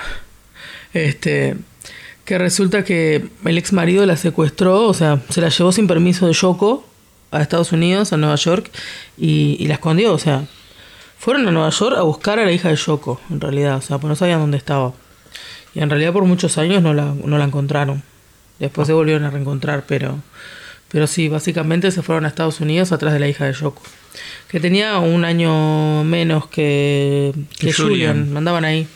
Este, que resulta que el ex marido la secuestró, o sea, se la llevó sin permiso de Yoko a Estados Unidos, a Nueva York, y, y la escondió, o sea, fueron a Nueva York a buscar a la hija de Yoko, en realidad, o sea, pues no sabían dónde estaba. Y en realidad por muchos años no la, no la encontraron. Después se volvieron a reencontrar, pero, pero sí, básicamente se fueron a Estados Unidos atrás de la hija de Yoko. Que tenía un año menos que, que Julian. Julian. Mandaban ahí.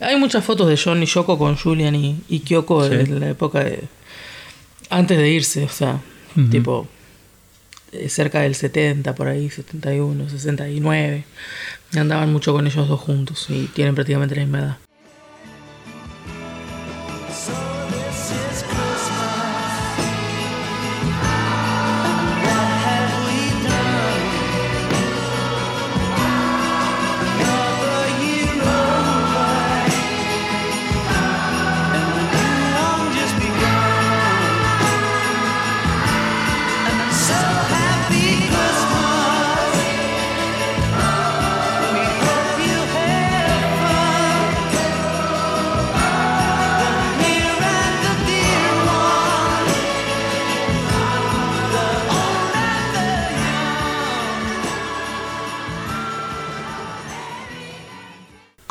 Hay muchas fotos de John y Yoko con Julian y, y Kyoko Sí. en la época de. Antes de irse, o sea, tipo. Eh, cerca del 70, por ahí, 71, 69. Y Andaban mucho con ellos dos juntos y tienen prácticamente la misma edad.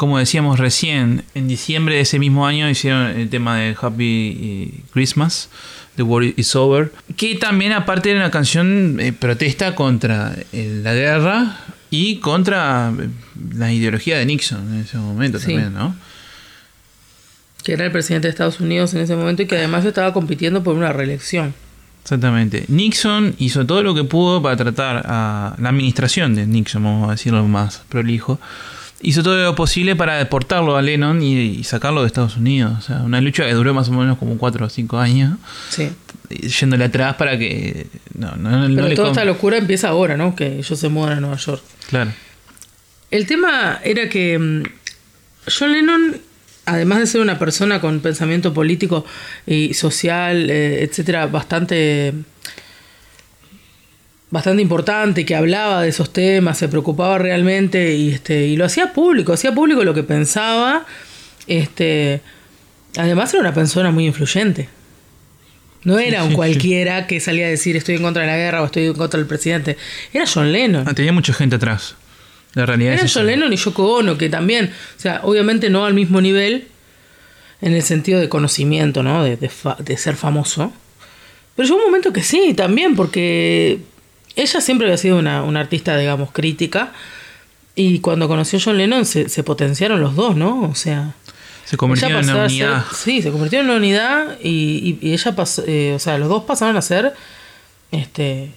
Como decíamos recién, en diciembre de ese mismo año hicieron el tema de Happy eh, Christmas, The War is Over, que también aparte era una canción eh, protesta contra eh, la guerra y contra la ideología de Nixon en ese momento Sí. también, ¿no? Que era el presidente de Estados Unidos en ese momento y que además estaba compitiendo por una reelección. Exactamente. Nixon hizo todo lo que pudo para tratar a la administración de Nixon, vamos a decirlo más prolijo. Hizo todo lo posible para deportarlo a Lennon y, y sacarlo de Estados Unidos. O sea, una lucha que duró más o menos como 4 o 5 años, Sí. yéndole atrás para que. No, no, no Pero toda esta locura empieza ahora, ¿no? Que ellos se mudan a Nueva York. Claro. El tema era que mm, John Lennon, además de ser una persona con pensamiento político y social, eh, etcétera, bastante bastante importante, que hablaba de esos temas, se preocupaba realmente y este y lo hacía público, hacía público lo que pensaba. Este, además era una persona muy influyente. No era un sí, sí. cualquiera que salía a decir estoy en contra de la guerra o estoy en contra del presidente. Era John Lennon. Ah, tenía mucha gente atrás. La realidad Era es. John Lennon y Yoko Ono, que también, o sea, obviamente no al mismo nivel, en el sentido de conocimiento, ¿no? De, de fa- de ser famoso. Pero llegó un momento que sí, también, porque ella siempre había sido una, una artista, digamos, crítica. Y cuando conoció a John Lennon se, se potenciaron los dos, ¿no? O sea, Se convirtió ella en una a ser- unidad. sí, se convirtió en una unidad y, y- y ella pasó, eh, o sea, los dos pasaron a ser este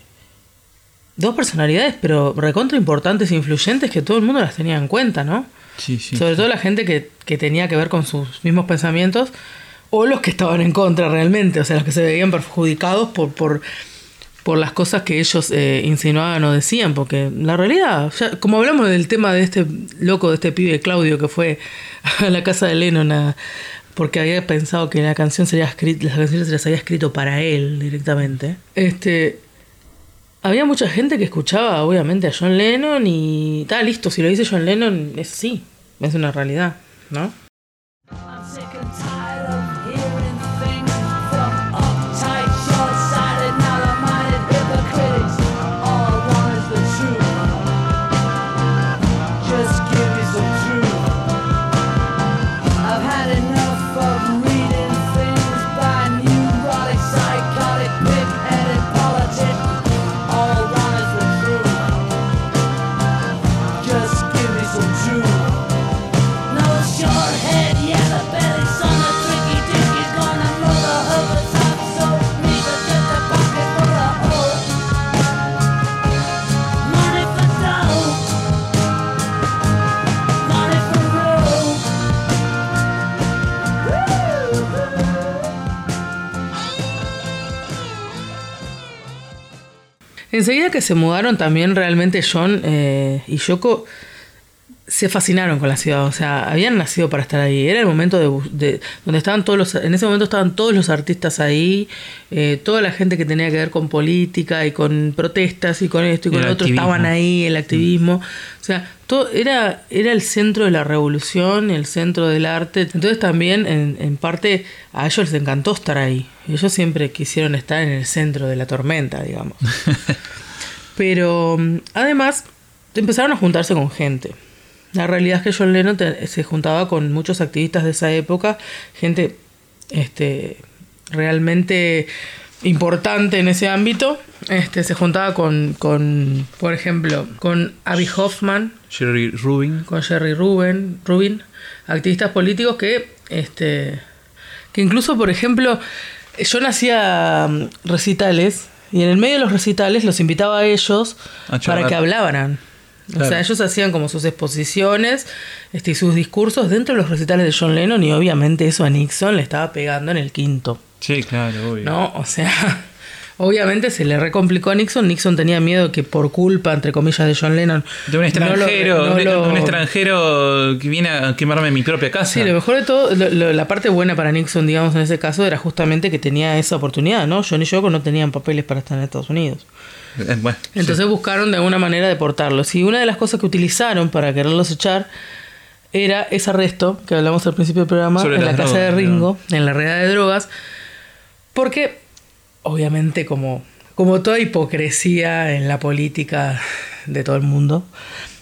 dos personalidades, pero recontra importantes e influyentes que todo el mundo las tenía en cuenta, ¿no? Sí, sí. Sobre todo la gente que, que tenía que ver con sus mismos pensamientos o los que estaban en contra realmente, o sea, los que se veían perjudicados por, por, por las cosas que ellos eh, insinuaban o decían, porque la realidad, como hablamos del tema de este loco, de este pibe Claudio que fue a la casa de Lennon porque había pensado que la canción sería escrita, las canciones se las había escrito para él directamente. Este, había mucha gente que escuchaba obviamente a John Lennon y está listo, si lo dice John Lennon es así, es una realidad, ¿no? Enseguida que se mudaron también realmente John eh, y Yoko se fascinaron con la ciudad, o sea, habían nacido para estar ahí. Era el momento de, de- donde estaban todos los, en ese momento estaban todos los artistas ahí, eh, toda la gente que tenía que ver con política y con protestas y con esto y con El lo otro activismo. estaban ahí, el activismo, o sea, todo era era el centro de la revolución, el centro del arte. Entonces también en, en parte a ellos les encantó estar ahí. Ellos siempre quisieron estar en el centro de la tormenta, digamos. Pero mm, además empezaron a juntarse con gente. La realidad es que John Lennon te- se juntaba con muchos activistas de esa época, gente este, realmente importante en ese ámbito. Este, se juntaba con, con, por ejemplo, con Abby Hoffman, Jerry Rubin. con Jerry Rubin, Rubin activistas políticos que, este, que incluso, por ejemplo, yo hacía mm, recitales y en el medio de los recitales los invitaba a ellos A para que hablaran. O sea, ellos hacían como sus exposiciones este, y sus discursos dentro de los recitales de John Lennon y obviamente eso a Nixon le estaba pegando en el quinto. Sí, claro, obvio. ¿no? O sea, obviamente se le recomplicó a Nixon. Nixon tenía miedo que por culpa, entre comillas, de John Lennon. De un no lo- extranjero, no de- lo- un extranjero que viene a quemarme mi propia casa. Sí, lo mejor de todo, lo- lo- la parte buena para Nixon, digamos, en ese caso, era justamente que tenía esa oportunidad, ¿no? John y Yoko no tenían papeles para estar en Estados Unidos. Eh, bueno, Entonces buscaron de alguna manera deportarlos. Y una de las cosas que utilizaron para quererlos echar era ese arresto que hablamos al principio del programa Sobre en la casa de Ringo, en la red de drogas. Porque, obviamente, como, como toda hipocresía en la política de todo el mundo,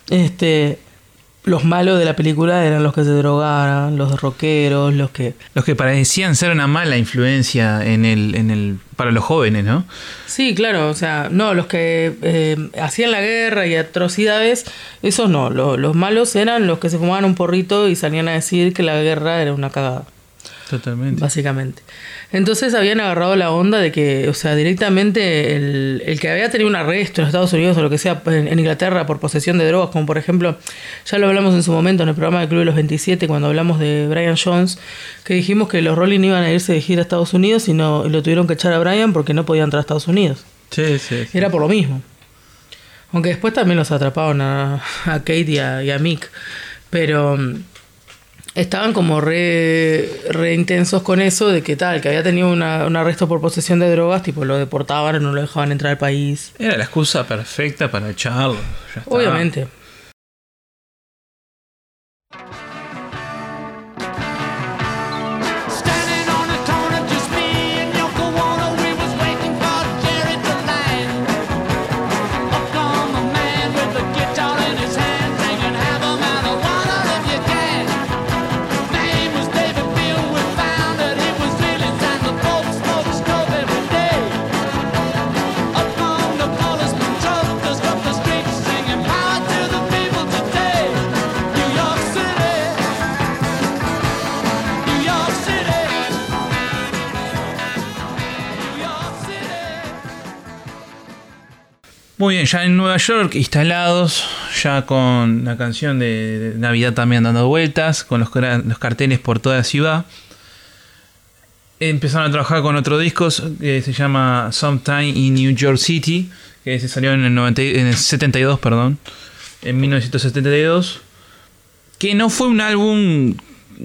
este, los malos de la película eran los que se drogaran, los rockeros, los que Los que parecían ser una mala influencia en el, en el, para los jóvenes, ¿no? Sí, claro, o sea, no, los que eh, hacían la guerra y atrocidades, esos no, lo- los malos eran los que se fumaban un porrito y salían a decir que la guerra era una cagada, Totalmente. básicamente. Entonces habían agarrado la onda de que, o sea, directamente el, el que había tenido un arresto en Estados Unidos o lo que sea en, en Inglaterra por posesión de drogas, como por ejemplo, ya lo hablamos en su momento en el programa del Club de los 27, cuando hablamos de Brian Jones, que dijimos que los Rolling iban a irse de gira a Estados Unidos y, no, y lo tuvieron que echar a Brian porque no podía entrar a Estados Unidos. Sí, sí. sí. Era por lo mismo. Aunque después también los atraparon a, a Kate y a, y a Mick. Pero estaban como re, re intensos con eso de que tal, que había tenido una- un arresto por posesión de drogas, tipo lo deportaban y no lo dejaban entrar al país. Era la excusa perfecta para echarlo. Obviamente. Muy bien, ya en Nueva York, instalados, ya con la canción de Navidad también dando vueltas, con los, los carteles por toda la ciudad. Empezaron a trabajar con otro disco que se llama Sometime in New York City, que se salió en el, 90 y- en el 72, perdón, en 1972, que no fue un álbum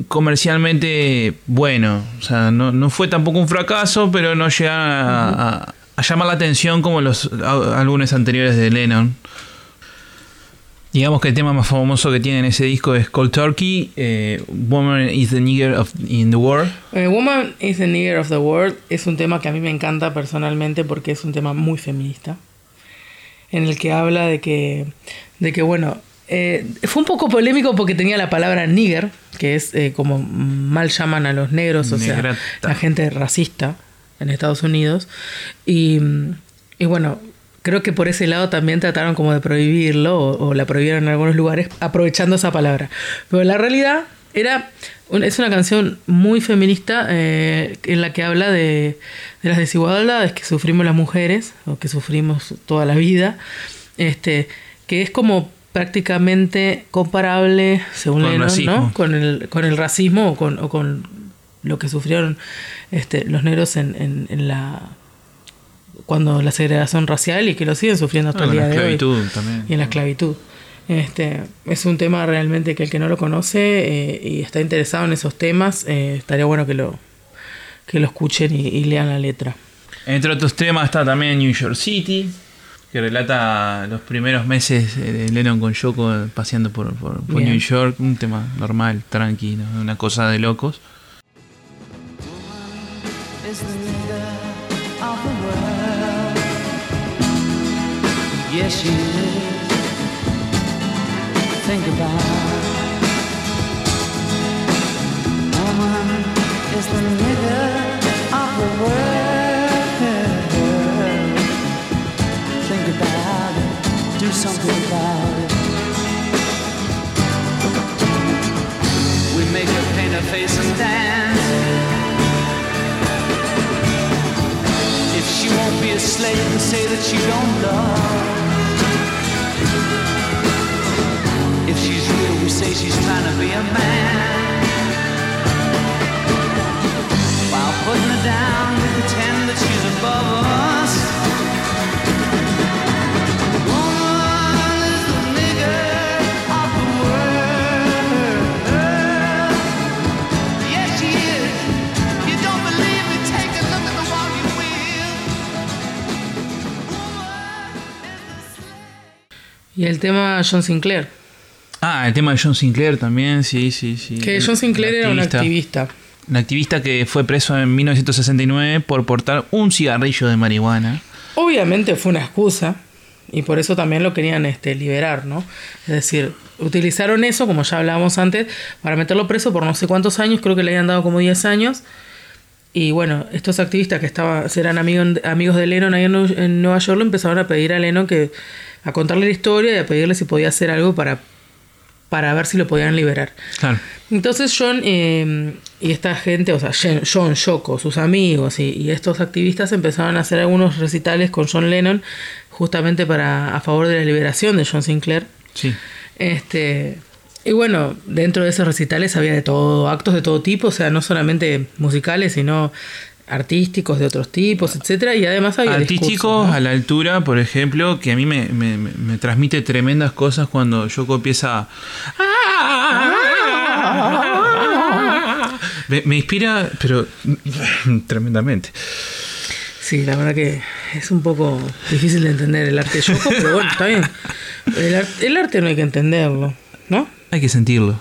comercialmente bueno, o sea, no, no fue tampoco un fracaso, pero no llegaron a- a llamar la atención como los álbumes anteriores de Lennon. Digamos que el tema más famoso que tiene en ese disco es Cold Turkey, eh, Woman is the Nigger of, in the World. Eh, Woman is the Nigger of the World es un tema que a mí me encanta personalmente porque es un tema muy feminista. En el que habla de que, de que bueno, eh, fue un poco polémico porque tenía la palabra nigger, que es eh, como mal llaman a los negros, o Negrata. sea, la gente racista en Estados Unidos. Y, y bueno, creo que por ese lado también trataron como de prohibirlo o, o la prohibieron en algunos lugares aprovechando esa palabra. Pero la realidad era es una canción muy feminista eh, en la que habla de, de las desigualdades que sufrimos las mujeres o que sufrimos toda la vida, este, que es como prácticamente comparable, según Con Lennon. ¿no? con, el, con el racismo o con, o con lo que sufrieron este, los negros en, en- en la cuando la segregación racial y que lo siguen sufriendo hasta Ah, el día la de hoy también. y en la esclavitud. Este, es un tema realmente que el que no lo conoce eh, y está interesado en esos temas, eh, estaría bueno que lo, que lo escuchen y, y lean la letra. Entre otros temas está también New York City, que relata los primeros meses eh, de Lennon con Yoko paseando por, por- por. New York, un tema normal, tranquilo, una cosa de locos. Is the leader of the world. Yes, she is. Think about it. Woman is the leader of the world. Think about it. Do something about it. We make her paint her face and dance. She won't be a slave and say that she don't love. If she's real, we say she's trying to be a man. While putting her down, we pretend that she's above us. Y el tema John Sinclair, Ah, el tema de John Sinclair también, sí, sí, sí. que John Sinclair era un activista. Un activista que fue preso en 1969 por portar un cigarrillo de marihuana. Obviamente fue una excusa y por eso también lo querían este, liberar, ¿no? Es decir, utilizaron eso, como ya hablábamos antes, para meterlo preso por no sé cuántos años, creo que le habían dado como 10 años. Y bueno, estos activistas que estaban, eran amigos, amigos de Lennon ahí en, en Nueva York, le empezaron a pedir a Lennon que a contarle la historia y a pedirle si podía hacer algo para, para ver si lo podían liberar. Claro. Entonces John eh, y esta gente, o sea, John, Yoko, sus amigos y, y estos activistas empezaron a hacer algunos recitales con John Lennon justamente para a favor de la liberación de John Sinclair. Sí. Este, y bueno, dentro de esos recitales había de todo, actos de todo tipo, o sea, no solamente musicales, sino artísticos de otros tipos, etcétera, y además había Artísticos a la altura, por ejemplo, que a mí me, me- transmite tremendas cosas cuando Yoko empieza. Me, me inspira, pero tremendamente. Sí, la verdad que es un poco difícil de entender el arte de Yoko, pero bueno, está bien. El arte no hay que entenderlo, ¿no? Hay que sentirlo.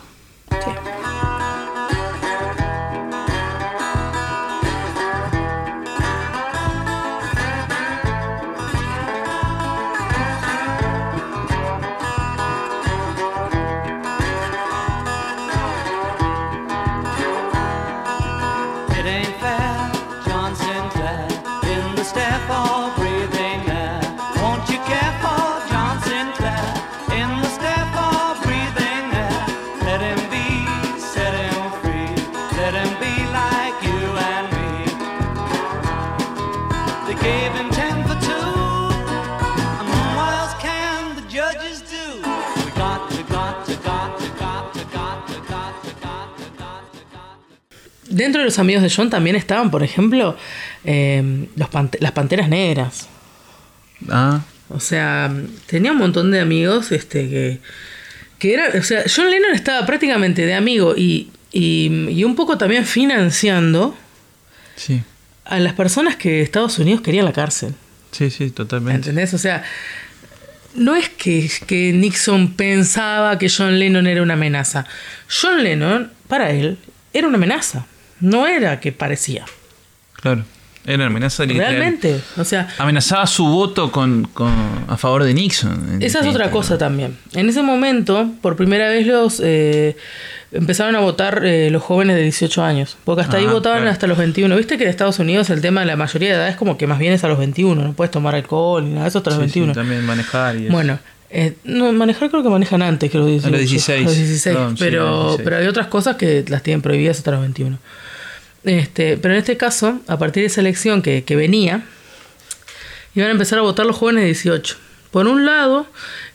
Dentro de los amigos de John también estaban, por ejemplo, eh, los pante- las panteras negras. Ah, O sea, tenía un montón de amigos este, que, que era, o sea, John Lennon estaba prácticamente de amigo y, y, y un poco también financiando sí. a las personas que Estados Unidos quería en la cárcel. Sí, sí, totalmente. ¿Entendés? O sea, no es que, que Nixon pensaba que John Lennon era una amenaza. John Lennon, para él, era una amenaza. No era que parecía. Claro. Era amenaza literal. Realmente. O sea, Amenazaba su voto con, con- a favor de Nixon. Esa es definitiva. otra cosa también. En ese momento, por primera vez los eh, empezaron a votar eh, los jóvenes de 18 años. Porque hasta ahí Ah, votaban claro. hasta los 21. Viste que en Estados Unidos el tema de la mayoría de edad es como que más bien es a los 21. No puedes tomar alcohol ni nada de eso hasta los Sí, sí, 21. también manejar y eso. Bueno, eh, no, manejar creo que manejan antes que los 18. A los 16. A los 16, Perdón, sí, pero, a los 16. pero hay otras cosas que las tienen prohibidas hasta los 21. Este, pero en este caso, a partir de esa elección que, venía, iban a empezar a votar los jóvenes de 18. Por un lado,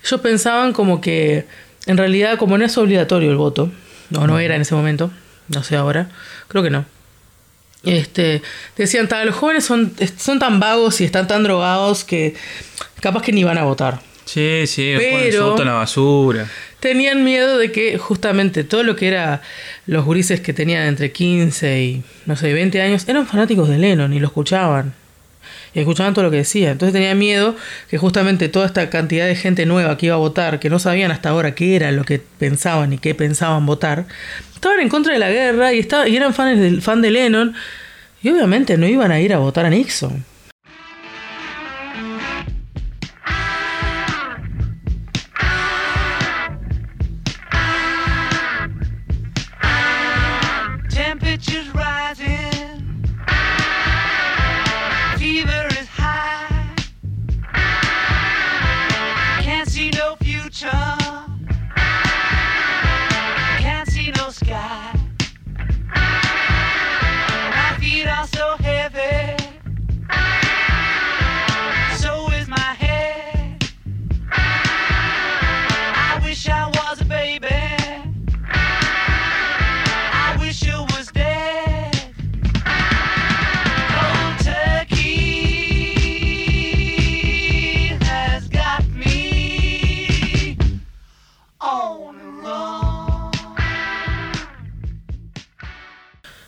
ellos pensaban como que en realidad como no es obligatorio el voto, no, no era en ese momento, no sé ahora, creo que no. Este, decían, "Ta, los jóvenes son, son tan vagos y están tan drogados que capaz que ni van a votar. Sí, sí, Pero- en la basura. Tenían miedo de que justamente todo lo que era los gurises que tenían entre 15 y no sé, 20 años eran fanáticos de Lennon y lo escuchaban. Y escuchaban todo lo que decía. Entonces tenían miedo que justamente toda esta cantidad de gente nueva que iba a votar, que no sabían hasta ahora qué era lo que pensaban y qué pensaban votar, estaban en contra de la guerra y, y eran fans del, fan de Lennon. Y obviamente no iban a ir a votar a Nixon.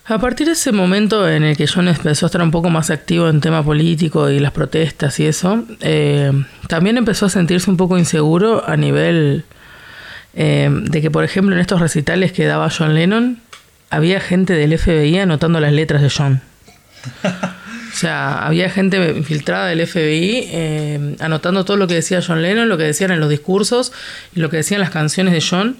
A partir de ese momento en el que John empezó a estar un poco más activo en tema político y las protestas y eso, eh, también empezó a sentirse un poco inseguro a nivel eh, de que, por ejemplo, en estos recitales que daba John Lennon, había gente del FBI anotando las letras de John. O sea, había gente infiltrada del FBI eh, anotando todo lo que decía John Lennon, lo que decían en los discursos y lo que decían las canciones de John,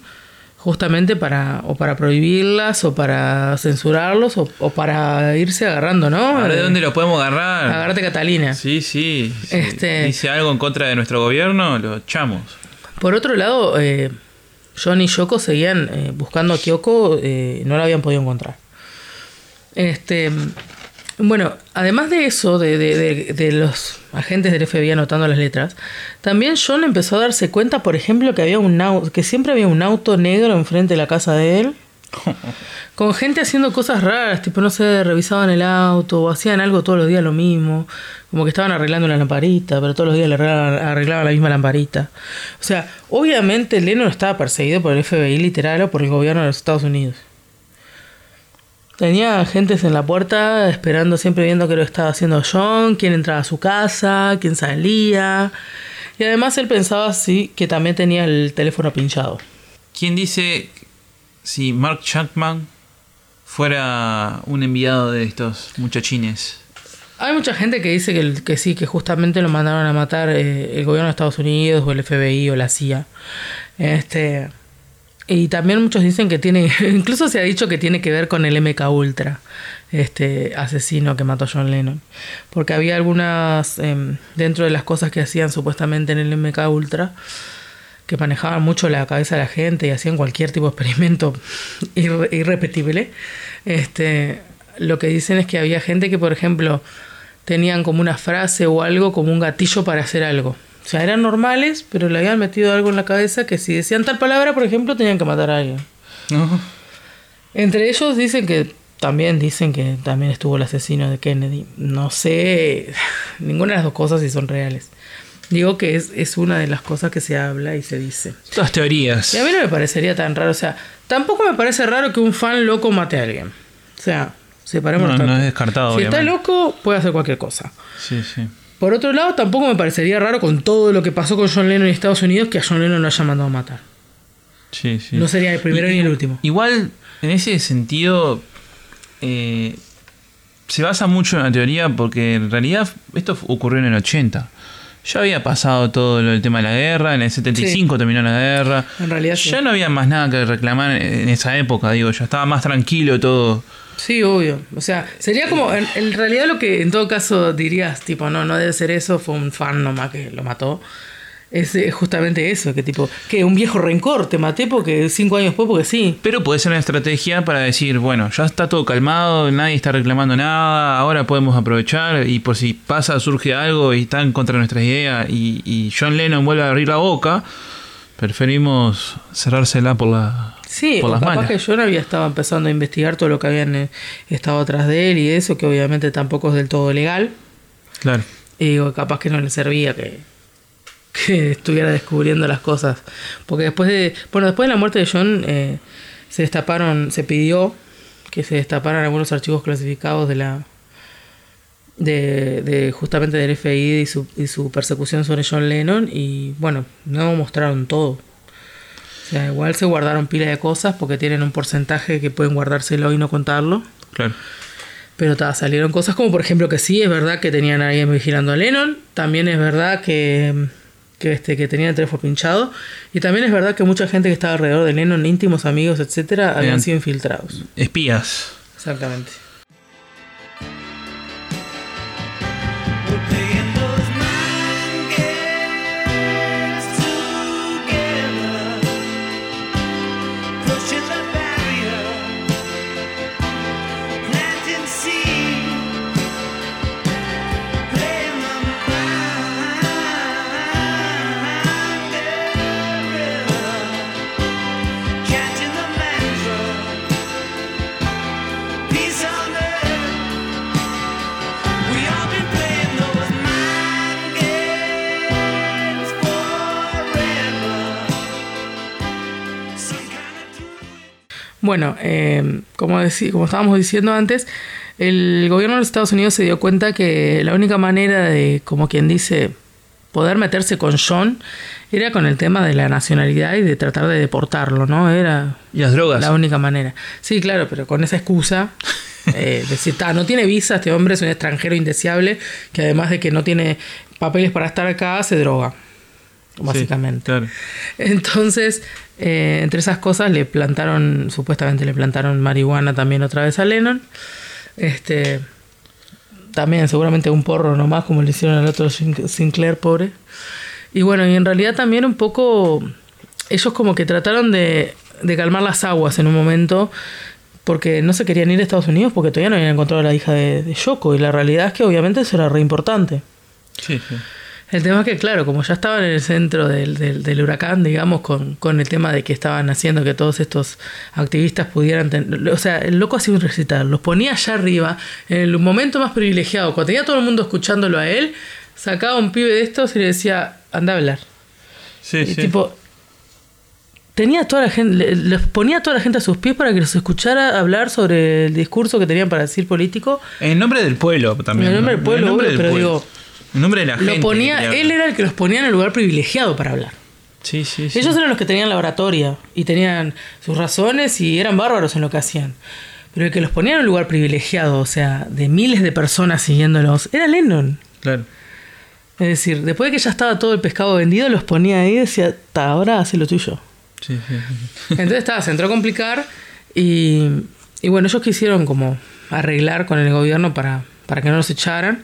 justamente para o para prohibirlas o para censurarlos o, o para irse agarrando, ¿no? A ver, ¿de Eh, dónde lo podemos agarrar? Agarrate Catalina. Sí, sí. Si Este- Dice algo en contra de nuestro gobierno, lo echamos. Por otro lado, eh, John y Yoko seguían eh, buscando a Kyoko, eh, no la habían podido encontrar. Este, bueno, además de eso, de, de- de- de los agentes del FBI anotando las letras, también John empezó a darse cuenta, por ejemplo, que había un que siempre había un auto negro enfrente de la casa de él. Con gente haciendo cosas raras, tipo, no sé, revisaban el auto o hacían algo todos los días lo mismo. Como que estaban arreglando una lamparita, pero todos los días le arreglaban, arreglaban la misma lamparita. O sea, obviamente Lennon estaba perseguido por el FBI literal o por el gobierno de los Estados Unidos. Tenía agentes en la puerta esperando, siempre viendo qué lo estaba haciendo John, quién entraba a su casa, quién salía. Y además él pensaba que también tenía el teléfono pinchado. ¿Quién dice si Mark Chapman fuera un enviado de estos muchachines? Hay mucha gente que dice que sí, que justamente lo mandaron a matar eh, el gobierno de Estados Unidos o el FBI o la CIA. Este, y también muchos dicen que tiene, incluso se ha dicho que tiene que ver con el MK Ultra, este asesino que mató a John Lennon. Porque había algunas, em, dentro de las cosas que hacían supuestamente en el MK Ultra, que manejaban mucho la cabeza de la gente y hacían cualquier tipo de experimento irre- irrepetible. Este, lo que dicen es que había gente que, por ejemplo, tenían como una frase o algo como un gatillo para hacer algo. O sea, eran normales, pero le habían metido algo en la cabeza que si decían tal palabra, por ejemplo, tenían que matar a alguien. No. Entre ellos dicen que también dicen que también estuvo el asesino de Kennedy. No sé ninguna de las dos cosas si son reales. Digo que es, es una de las cosas que se habla y se dice. Todas teorías. Y a mí no me parecería tan raro. O sea, tampoco me parece raro que un fan loco mate a alguien. O sea, separemos No, no es descartado, Si está obviamente. loco, puede hacer cualquier cosa. Sí, sí. Por otro lado, tampoco me parecería raro con todo lo que pasó con John Lennon en Estados Unidos que a John Lennon lo hayan mandado a matar. Sí, sí. No sería el primero Y- ni el último. Igual, en ese sentido, eh, se basa mucho en la teoría porque en realidad esto ocurrió en el 80. Ya había pasado todo el tema de la guerra, en el 75 terminó la guerra. En realidad sí. Ya no había más nada que reclamar en esa época, digo, ya estaba más tranquilo todo. Sí, obvio. O sea, sería como, en, realidad lo que en todo caso dirías, tipo, no, no debe ser eso, fue un fan nomás que lo mató. Es eh, justamente eso, que tipo, que un viejo rencor, te maté porque cinco años después, porque sí. Pero puede ser una estrategia para decir, bueno, ya está todo calmado, nadie está reclamando nada, ahora podemos aprovechar y por si pasa, surge algo y está en contra nuestras ideas y, y John Lennon vuelve a abrir la boca, preferimos cerrársela por, la, Sí, por o las capaz que John había estado empezando a investigar todo lo que habían eh, estado atrás de él y eso, que obviamente tampoco es del todo legal. Claro. Y digo, capaz que no le servía que, que estuviera descubriendo las cosas. Porque después de. Bueno, después de la muerte de John, eh, se destaparon, se pidió que se destaparan algunos archivos clasificados de la. De, de justamente del FBI y su, y su persecución sobre John Lennon y bueno, no mostraron todo. O sea, igual se guardaron pila de cosas porque tienen un porcentaje que pueden guardárselo y no contarlo. Claro. Pero ta, salieron cosas como por ejemplo que sí, es verdad que tenían a alguien vigilando a Lennon, también es verdad que, que, este, que tenían el teléfono pinchado, y también es verdad que mucha gente que estaba alrededor de Lennon, íntimos amigos, etcétera, habían sido infiltrados. Espías. Exactamente. Bueno, eh, como, decí- como estábamos diciendo antes, el gobierno de los Estados Unidos se dio cuenta que la única manera de, como quien dice, poder meterse con John era con el tema de la nacionalidad y de tratar de deportarlo, ¿no? Era Y las drogas. la única manera. Sí, claro, pero con esa excusa. Eh, decir, "Ta, no tiene visa, este hombre es un extranjero indeseable que además de que no tiene papeles para estar acá, se droga. Básicamente. Sí, claro. Entonces, eh, entre esas cosas le plantaron, supuestamente le plantaron marihuana también otra vez a Lennon. Este, también seguramente un porro nomás, como le hicieron al otro Sin- Sinclair, pobre. Y bueno, y en realidad también un poco, ellos como que trataron de, de calmar las aguas en un momento, porque no se querían ir a Estados Unidos porque todavía no habían encontrado a la hija de, de Yoko, y la realidad es que obviamente eso era re importante. Sí, sí. El tema es que, claro, como ya estaban en el centro del, del- del huracán, digamos, con, con el tema de que estaban haciendo que todos estos activistas pudieran tener... O sea, el loco hacía un recital, los ponía allá arriba, en el momento más privilegiado, cuando tenía todo el mundo escuchándolo a él, sacaba un pibe de estos y le decía, anda a hablar. Sí, Y sí. tipo, tenía toda la gente, le- les ponía a toda la gente a sus pies para que los escuchara hablar sobre el discurso que tenían para decir político. En nombre del pueblo también. En nombre ¿no? del pueblo, En nombre obvio, del pero pueblo. digo, En nombre de la gente. Lo ponía, él era el que los ponía en el lugar privilegiado para hablar. Sí, sí, sí. Ellos eran los que tenían la oratoria y tenían sus razones y eran bárbaros en lo que hacían. Pero el que los ponía en un lugar privilegiado, o sea, de miles de personas siguiéndolos, era Lennon. Claro. Es decir, después de que ya estaba todo el pescado vendido, los ponía ahí y decía, "Ta, ahora hace lo tuyo. Sí, sí, sí. Entonces estaba, se entró a complicar y, y bueno, ellos quisieron como arreglar con el gobierno para, para que no los echaran.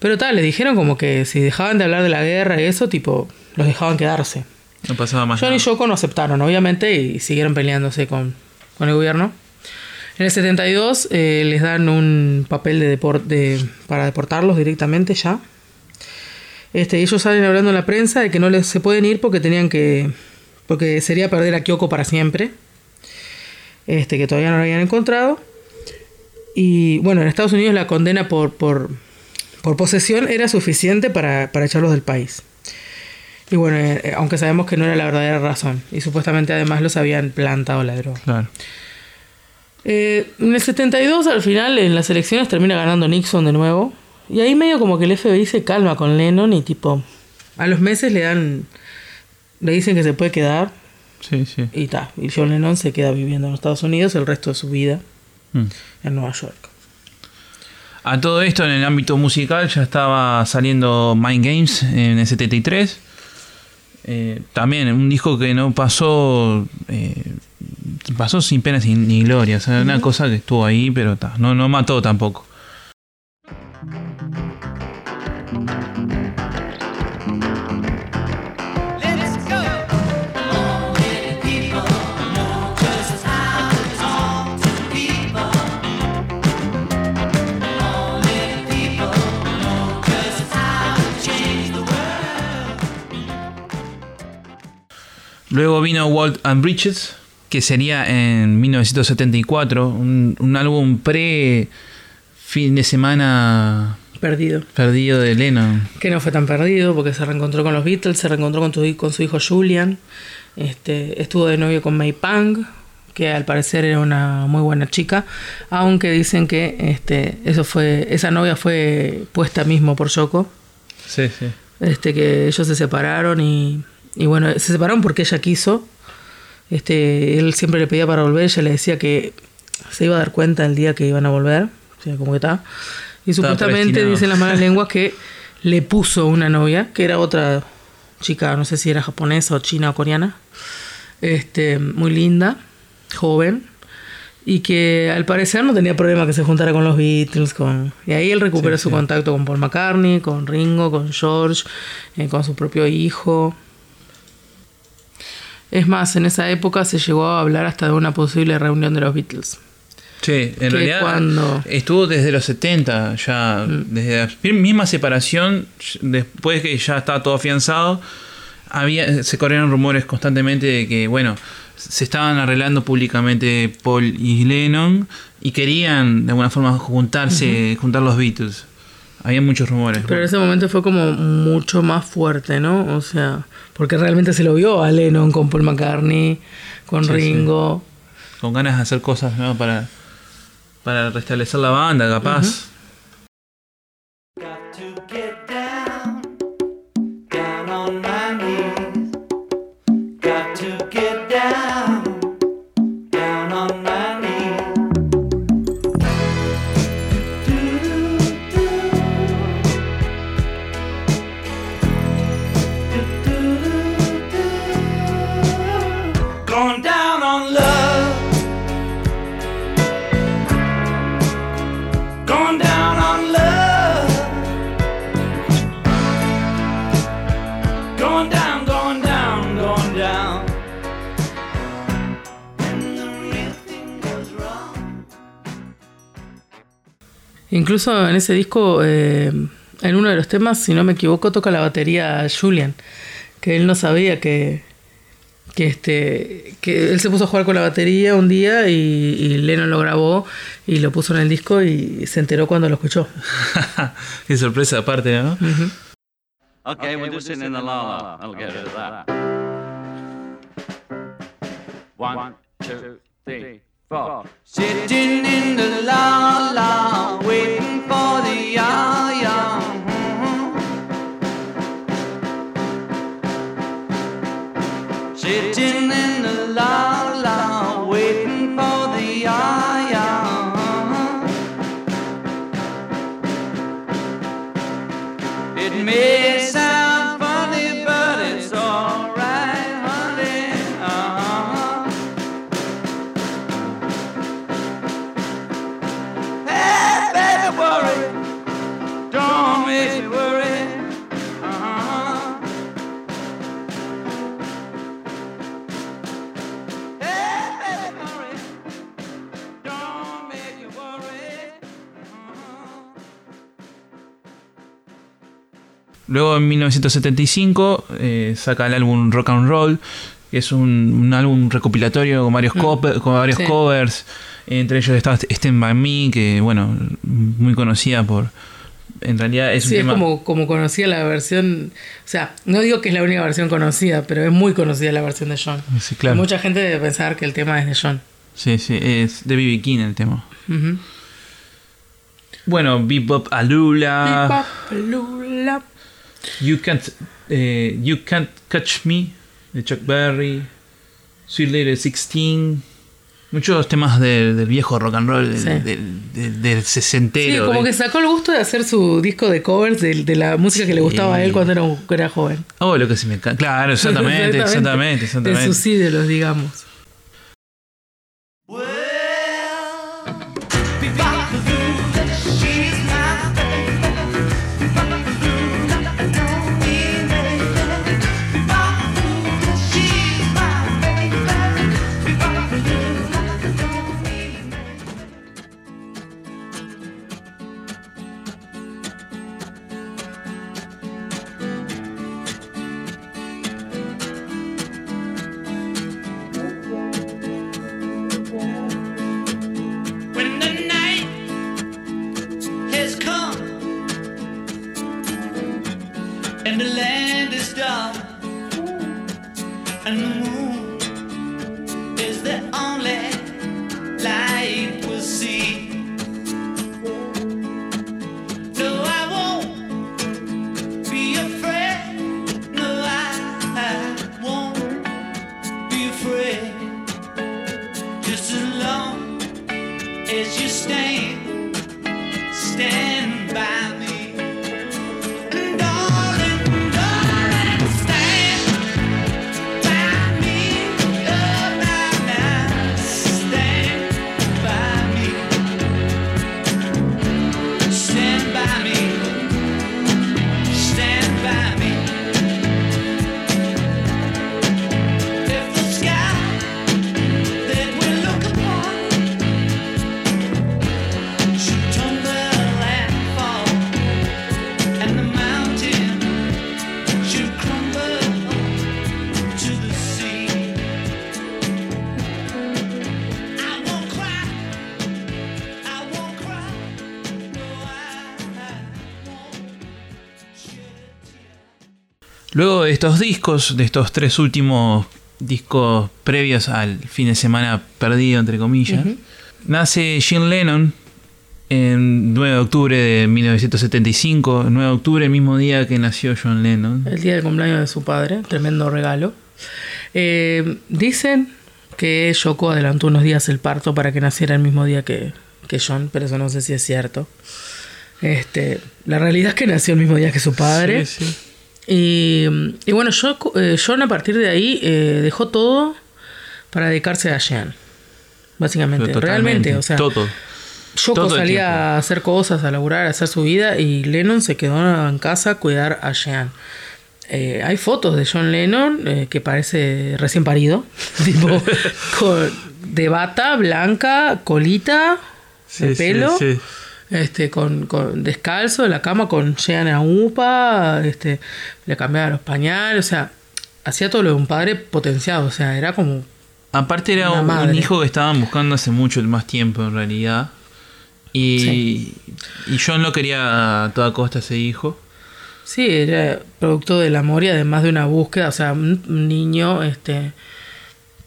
Pero tal, le dijeron como que si dejaban de hablar de la guerra y eso, tipo, los dejaban quedarse. No pasaba más. John y. Yoko no aceptaron, obviamente, y siguieron peleándose con, con el gobierno. En el 72 eh, les dan un papel de depor- de- para deportarlos directamente ya. Este, ellos salen hablando en la prensa de que no les se pueden ir porque tenían que. porque sería perder a Kyoko para siempre. Este, que todavía no lo habían encontrado. Y bueno, en Estados Unidos la condena por, por, por posesión era suficiente para, para echarlos del país. Y bueno, eh, aunque sabemos que no era la verdadera razón. Y supuestamente además los habían plantado la droga. Claro. Eh, en el 72, al final, en las elecciones termina ganando Nixon de nuevo. Y ahí medio como que el FBI se calma con Lennon y tipo, a los meses le dan, le dicen que se puede quedar Sí, sí. y ta. Y John Lennon se queda viviendo en los Estados Unidos el resto de su vida Mm. en Nueva York. A todo esto, en el ámbito musical, ya estaba saliendo Mind Games en el 73. Eh, también un disco que no pasó. eh, pasó sin penas ni, gloria. O sea, una cosa que estuvo ahí, pero ta, no, no mató tampoco. Luego vino Walt and Bridges, que sería en 1974, un, un álbum pre fin de semana Perdido. perdido de Lennon. Que no fue tan perdido porque se reencontró con los Beatles, se reencontró con, tu- con su hijo Julian. Este, estuvo de novio con May Pang, que al parecer era una muy buena chica. Aunque dicen que este, eso fue, esa novia fue puesta mismo por Yoko. Sí, sí. este que ellos se separaron y, y bueno, se separaron porque ella quiso. Este, él siempre le pedía para volver, ella le decía que se iba a dar cuenta el día que iban a volver, o sea, como que está. Y Estaba supuestamente dicen las malas lenguas que le puso una novia, que era otra chica, no sé si era japonesa o china o coreana, este, muy linda, joven, y que al parecer no tenía problema que se juntara con los Beatles, con y ahí él recuperó Sí, su sí. contacto con Paul McCartney, con Ringo, con George, eh, con su propio hijo. Es más, en esa época se llegó a hablar hasta de una posible reunión de los Beatles. Sí, en realidad cuando- estuvo desde los 70, ya desde la misma separación, después que ya estaba todo afianzado, había, se corrieron rumores constantemente de que, bueno, se estaban arreglando públicamente Paul y Lennon y querían de alguna forma juntarse, juntar los Beatles. Había muchos rumores. Pero en ese momento fue como mucho más fuerte, ¿no? O sea, porque realmente se lo vio a Lennon con Paul McCartney, con Sí, sí. Ringo. Con ganas de hacer cosas ¿no? para, para restablecer la banda, capaz. Got Incluso en ese disco, eh, en uno de los temas, si no me equivoco, toca la batería Julian, que él no sabía que, que este que él se puso a jugar con la batería un día y, y Lennon lo grabó y lo puso en el disco y se enteró cuando lo escuchó. Qué sorpresa aparte, ¿no? Okay, in the la la. I'll get rid of that. One, two, three, four. Sitting in the la la, waiting for the ya ya. Sitting in the la la, waiting for the ya ya. It may Luego en 1975 eh, saca el álbum Rock and Roll, que es un, un álbum recopilatorio con varios, cope- con varios Sí. covers. Entre ellos está Stand By Me, que bueno, muy conocida por... En realidad es un Sí, es tema... como, como conocía la versión. O sea, no digo que es la única versión conocida, pero es muy conocida la versión de John. Sí, claro. Mucha gente debe pensar que el tema es de John. Sí, sí, es de B.B. King el tema. Bueno, Bebop Alula, Bebop, lula. You Can't, eh, you Can't Catch Me, de Chuck Berry, Sweet Lady 16, muchos temas de- del viejo rock and roll, del, Sí. del, del- del Sí, sesentero. como de- que sacó el gusto de hacer su disco de covers de, de la música que le gustaba a él cuando era, era joven. Oh, lo que se me encanta. Claro, exactamente, exactamente, De exactamente. sus ídolos, digamos. Estos discos, de estos tres últimos discos previos al fin de semana perdido, entre comillas, nace Jim Lennon en 9 de octubre de 1975, 9 de octubre, el mismo día que nació John Lennon. El día del cumpleaños de su padre, tremendo regalo. Eh, dicen que Yoko adelantó unos días el parto para que naciera el mismo día que, que John, pero eso no sé si es cierto. Este, la realidad es que nació el mismo día que su padre. Sí, sí. Y, y bueno, Yoko- eh, John a partir de ahí eh, dejó todo para dedicarse a Jean. Básicamente, realmente, o sea, todo. Yoko salía a hacer cosas, a laburar, a hacer su vida y Lennon se quedó en casa a cuidar a Jean. Eh, hay fotos de John Lennon eh, que parece recién parido, tipo con- de bata blanca, colita, de Sí, sí, pelo, sí. Este, con, con- descalzo en la cama con Jean a upa, este, le cambiaba los pañales, o sea, hacía todo lo de un padre potenciado, o sea, era como Aparte era un, un hijo que estaban buscando hace mucho más tiempo en realidad. Y, y John no quería a toda costa ese hijo. Sí, era producto del amor y además de una búsqueda, o sea, un un niño este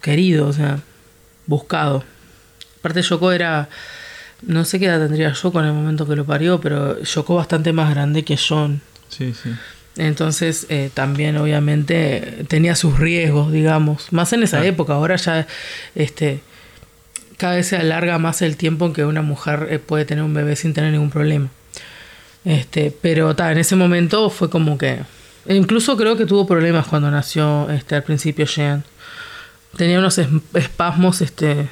querido, o sea, buscado. Aparte Yoko era, no sé qué edad tendría Yoko en el momento que lo parió, pero Yoko bastante más grande que John. Sí, sí. Entonces eh, también obviamente tenía sus riesgos, digamos, más en esa época. Ahora ya este cada vez se alarga más el tiempo en que una mujer eh, puede tener un bebé sin tener ningún problema. Este, pero ta, en ese momento fue como que e incluso creo que tuvo problemas cuando nació este al principio Jean. Tenía unos es- espasmos este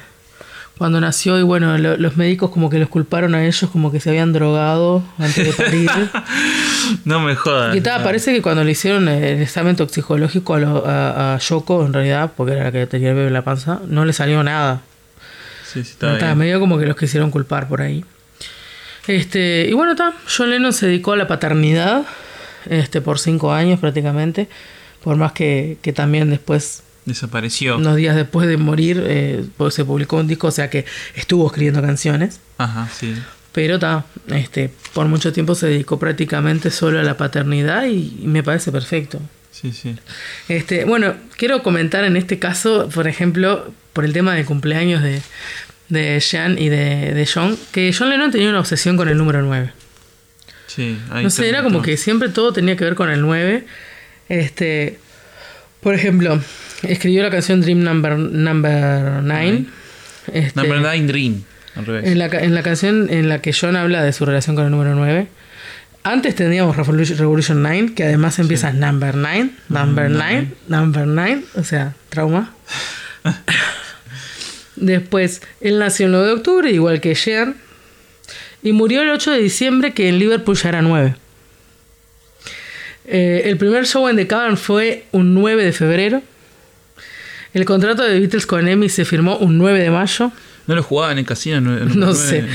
cuando nació y bueno, lo- los médicos como que los culparon a ellos como que se habían drogado antes de parir. No me jodas. Y ta, parece que cuando le hicieron el examen toxicológico a, lo- a, a Yoko, en realidad, porque era la que tenía el bebé en la panza, no le salió nada. Sí, sí, está bien. medio como que los quisieron culpar por ahí. Este, y bueno, está, John Lennon se dedicó a la paternidad este, por cinco años prácticamente, por más que, que también después Desapareció. Unos días después de morir eh, pues se publicó un disco, o sea que estuvo escribiendo canciones. Ajá, sí. Pero ta, este, por mucho tiempo se dedicó prácticamente solo a la paternidad y, y me parece perfecto. Sí, sí. Este, bueno, quiero comentar en este caso, por ejemplo, por el tema de cumpleaños de, de Jean y de, de John, que John Lennon tenía una obsesión con el número 9. Sí, ahí No sé, era como que siempre todo tenía que ver con el 9. Este, por ejemplo, escribió la canción Dream Number Number 9. Este, Number Nine Dream. Al revés. en la, en la canción en la que John habla de su relación con el número 9. Antes teníamos Revolution, Revolution 9, que además empieza Number 9, Number 9, Number 9, o sea, trauma. Después, él nació el 9 de octubre, igual que Jean, y murió el 8 de diciembre, que en Liverpool ya era 9. Eh, el primer show en The Cavern fue un 9 de febrero. El contrato de Beatles con EMI se firmó un 9 de mayo. ¿No lo jugaban en casino? No, No sé.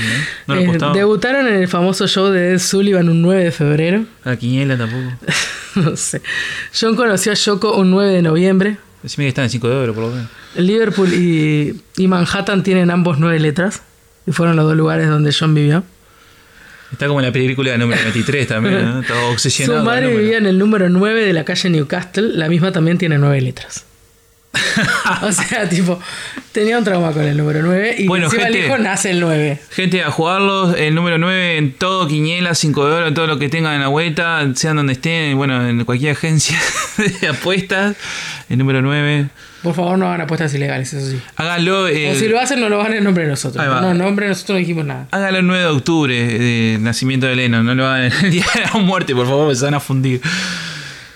¿No lo Eh, apostaban? debutaron en el famoso show de Ed Sullivan un 9 de febrero. A la quiniela tampoco. no sé. John conoció a Yoko un 9 de noviembre. Decime que están en 5 de oro, por lo menos. Liverpool y, y Manhattan tienen ambos 9 letras. Y fueron los dos lugares donde John vivió. Está como en la película número 23 también, ¿no? Obsesionado. Su madre vivía en el número 9 de la calle Newcastle. La misma también tiene 9 letras. o sea, tipo, tenía un trauma con el número 9. Y Bueno, encima gente. el hijo nace el 9. Gente, a jugarlos, el número 9 en todo, quiniela, 5 de oro, en todo lo que tengan en la vuelta, sean donde estén, bueno, en cualquier agencia de apuestas, el número 9. Por favor, no hagan apuestas ilegales, eso sí. Háganlo, eh, O si lo hacen, no lo hagan en nombre de nosotros. No, en nombre de nosotros no dijimos nada. háganlo el 9 de octubre, de nacimiento de Lennon, no lo hagan el día de la muerte, por favor, se van a fundir.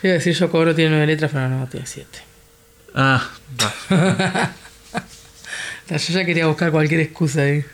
Iba a decir, yo cobro tiene 9 letras, pero no, tiene 7. Ah, va. Yo ya quería buscar cualquier excusa ahí.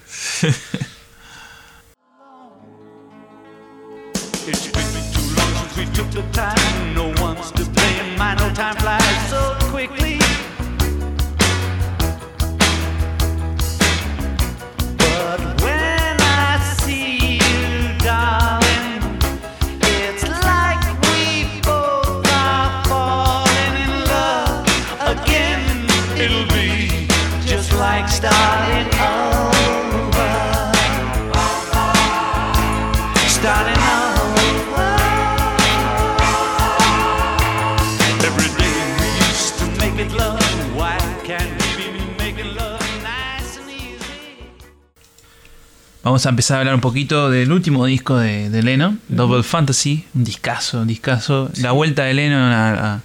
Vamos a empezar a hablar un poquito del último disco de, de Lennon, Double Fantasy, un discazo, un discazo. La vuelta de Lennon a,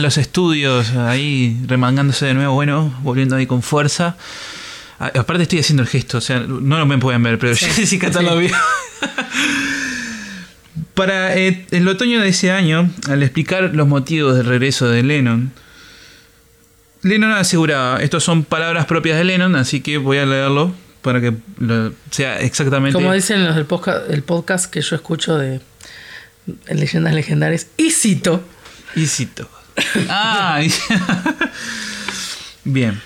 los estudios, ahí remangándose de nuevo, bueno, volviendo ahí con fuerza. Aparte estoy haciendo el gesto, o sea, no lo me pueden ver, pero Sí, Jessica sí. lo vio. Para eh, el otoño de ese año, al explicar los motivos del regreso de Lennon, Lennon aseguraba, estos son palabras propias de Lennon, así que voy a leerlo para que lo- sea exactamente... Como dicen los del podcast, el podcast que yo escucho de Leyendas Legendarias, y cito. Y cito. Ah, y- bien.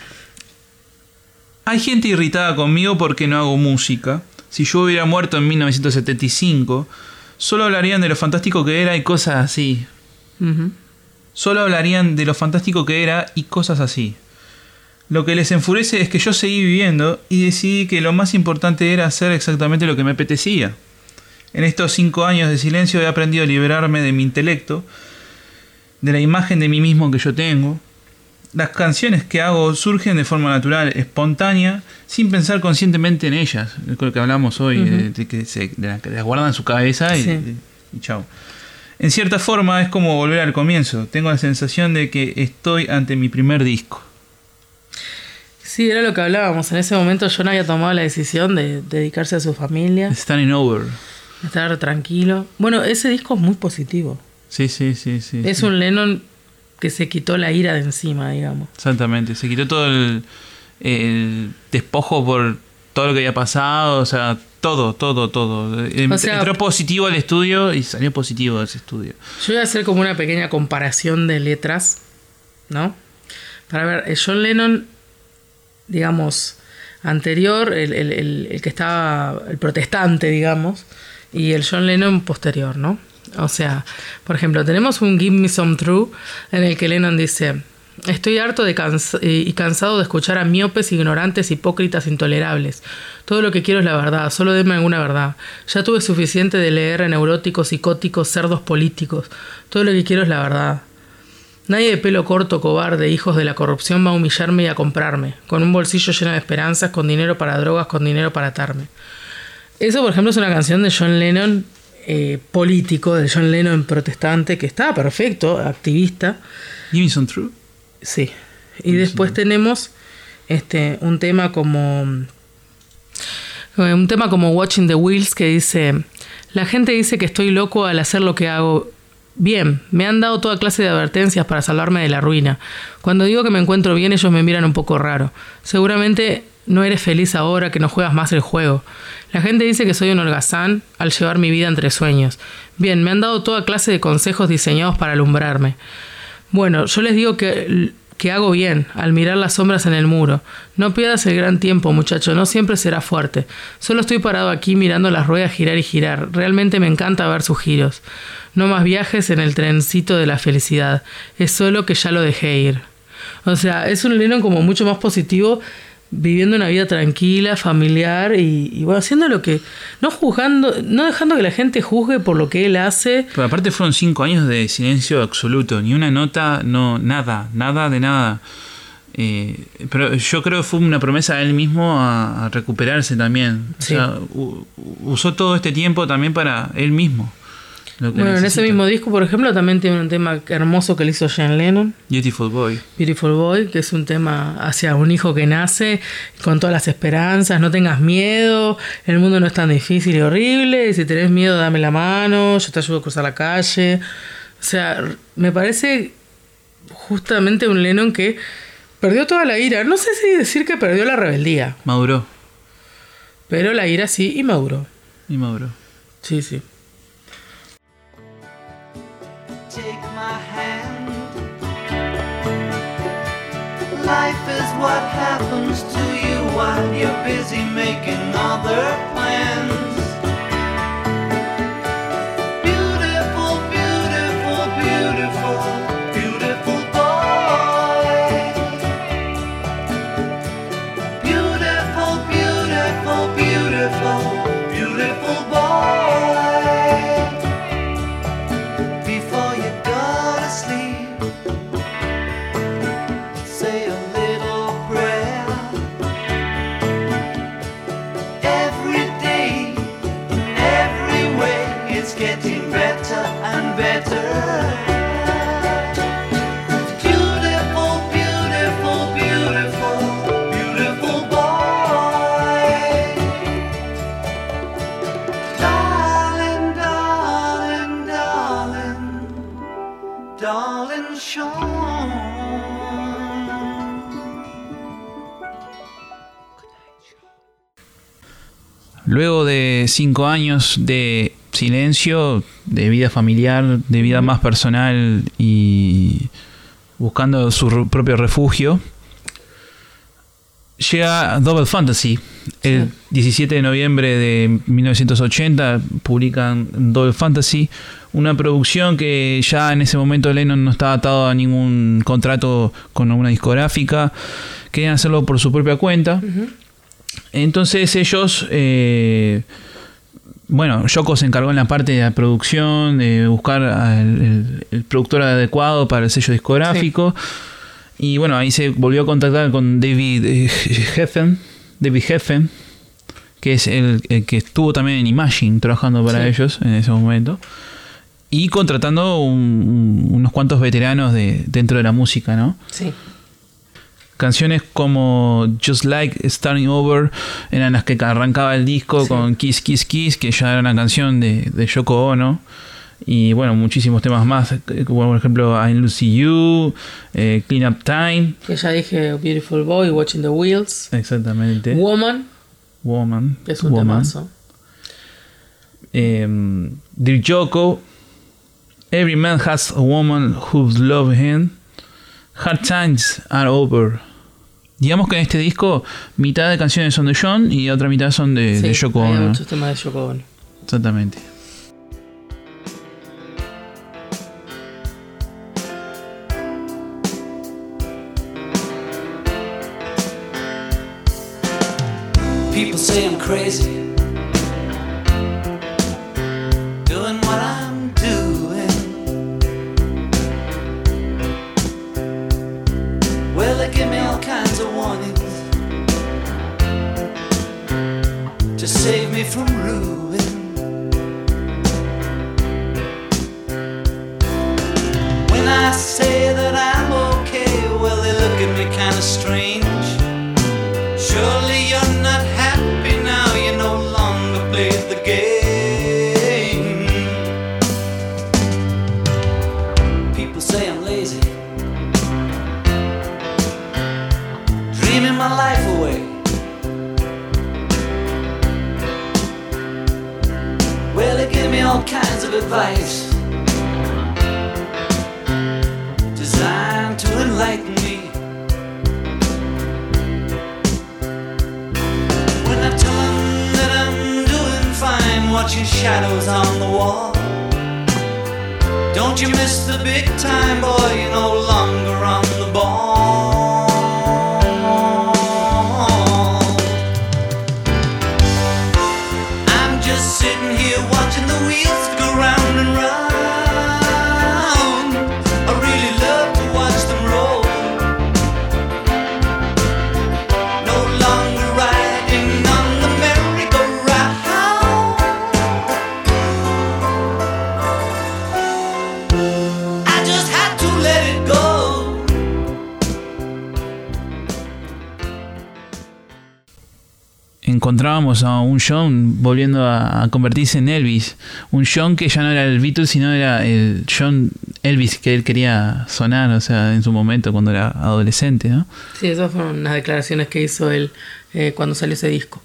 Hay gente irritada conmigo porque no hago música. Si yo hubiera muerto en 1975, solo hablarían de lo fantástico que era y cosas así. Solo hablarían de lo fantástico que era y cosas así. Lo que les enfurece es que yo seguí viviendo y decidí que lo más importante era hacer exactamente lo que me apetecía. En estos cinco años de silencio he aprendido a liberarme de mi intelecto, de la imagen de mí mismo que yo tengo. Las canciones que hago surgen de forma natural, espontánea, sin pensar conscientemente en ellas. Es lo que hablamos hoy, de, de que se de la- que las guardan en su cabeza y, Sí. y chao. En cierta forma es como volver al comienzo. Tengo la sensación de que estoy ante mi primer disco. Sí, era lo que hablábamos. En ese momento John había tomado la decisión de dedicarse a su familia, Standing over. estar tranquilo. Bueno, ese disco es muy positivo. Sí, sí, sí, sí. Es sí. un Lennon que se quitó la ira de encima, digamos. Exactamente. Se quitó todo el, el despojo por todo lo que había pasado. O sea, todo, todo, todo. Em- O sea- Entró positivo al estudio y salió positivo de ese estudio. Yo voy a hacer como una pequeña comparación de letras, ¿no? Para ver, el John Lennon, digamos, anterior, el, el- el- que estaba, el protestante, digamos, y el John Lennon posterior, ¿no? O sea, por ejemplo, tenemos un Give Me Some True en el que Lennon dice, Estoy harto de cansa- eh, y cansado de escuchar a miopes, ignorantes, hipócritas, intolerables. Todo lo que quiero es la verdad, solo denme alguna verdad. Ya tuve suficiente de leer a neuróticos, psicóticos, cerdos políticos. Todo lo que quiero es la verdad. Nadie de pelo corto, cobarde, hijos de la corrupción va a humillarme y a comprarme, con un bolsillo lleno de esperanzas, con dinero para drogas, con dinero para atarme. Eso, por ejemplo, es una canción de John Lennon eh, político, de John Lennon protestante, que estaba perfecto, activista. Give me some true. Sí. Y después tenemos este un tema como eh, un tema como Watching the Wheels que dice, la gente dice que estoy loco al hacer lo que hago. Bien, me han dado toda clase de advertencias para salvarme de la ruina. Cuando digo que me encuentro bien, ellos me miran un poco raro. Seguramente no eres feliz ahora que no juegas más el juego. La gente dice que soy un holgazán al llevar mi vida entre sueños. Bien, me han dado toda clase de consejos diseñados para alumbrarme. Bueno, yo les digo que, que hago bien al mirar las sombras en el muro. No pierdas el gran tiempo, muchacho, no siempre será fuerte. Solo estoy parado aquí mirando las ruedas girar y girar. Realmente me encanta ver sus giros. No más viajes en el trencito de la felicidad. Es solo que ya lo dejé ir. O sea, es un Lennon como mucho más positivo, viviendo una vida tranquila, familiar y, y bueno, haciendo lo que. No juzgando, no dejando que la gente juzgue por lo que él hace. Pero aparte fueron cinco años de silencio absoluto, ni una nota, no, nada, nada de nada. Eh, pero yo creo que fue una promesa a él mismo a, a recuperarse también. O sea, u- usó todo este tiempo también para él mismo. Lo que Bueno, en ese mismo disco, por ejemplo, también tiene un tema hermoso que le hizo John Lennon, Beautiful Boy. Beautiful Boy, que es un tema hacia un hijo que nace con todas las esperanzas, no tengas miedo, el mundo no es tan difícil y horrible, y si tenés miedo dame la mano, yo te ayudo a cruzar la calle. O sea, me parece justamente un Lennon que perdió toda la ira. No sé si decir que perdió la rebeldía, Maduró. pero la ira sí y maduró. Y maduró. Sí, sí. Life is what happens to you while you're busy making other plans. Luego de cinco años de silencio, de vida familiar, de vida más personal y buscando su propio refugio, llega Double Fantasy. El 17 de noviembre de 1980 publican Double Fantasy, una producción que ya en ese momento Lennon no estaba atado a ningún contrato con alguna discográfica, querían hacerlo por su propia cuenta. Entonces ellos, eh, bueno, Yoko se encargó en la parte de la producción, de buscar al- el, el productor adecuado para el sello discográfico. Y bueno, ahí se volvió a contactar con David eh, Geffen, David Geffen, que es el, el que estuvo también en Imagine trabajando para Sí. ellos en ese momento. Y contratando un- un- unos cuantos veteranos de, dentro de la música, ¿no? Sí. Canciones como Just Like Starting Over eran las que arrancaba el disco Sí. con Kiss Kiss Kiss, que ya era una canción de, de Yoko Ono. Y bueno, muchísimos temas más, eh, como por ejemplo I Lucy You, eh, Clean Up Time. Que ya dije Beautiful Boy, Watching the Wheels. Exactamente. Woman, Woman. que es un Woman. temazo. Eh, Dear Yoko. Every man has a woman who loves him. Hard times are over. Digamos que en este disco mitad de canciones son de John y otra mitad son de, sí, de Yoko Ono. Hay muchos temas de Yoko Ono. Exactamente. Me John volviendo a, a convertirse en Elvis. Un John que ya no era el Beatles, sino era el John Elvis que él quería sonar, o sea, en su momento cuando era adolescente, ¿no? Sí, esas fueron unas declaraciones que hizo él eh, cuando salió ese disco.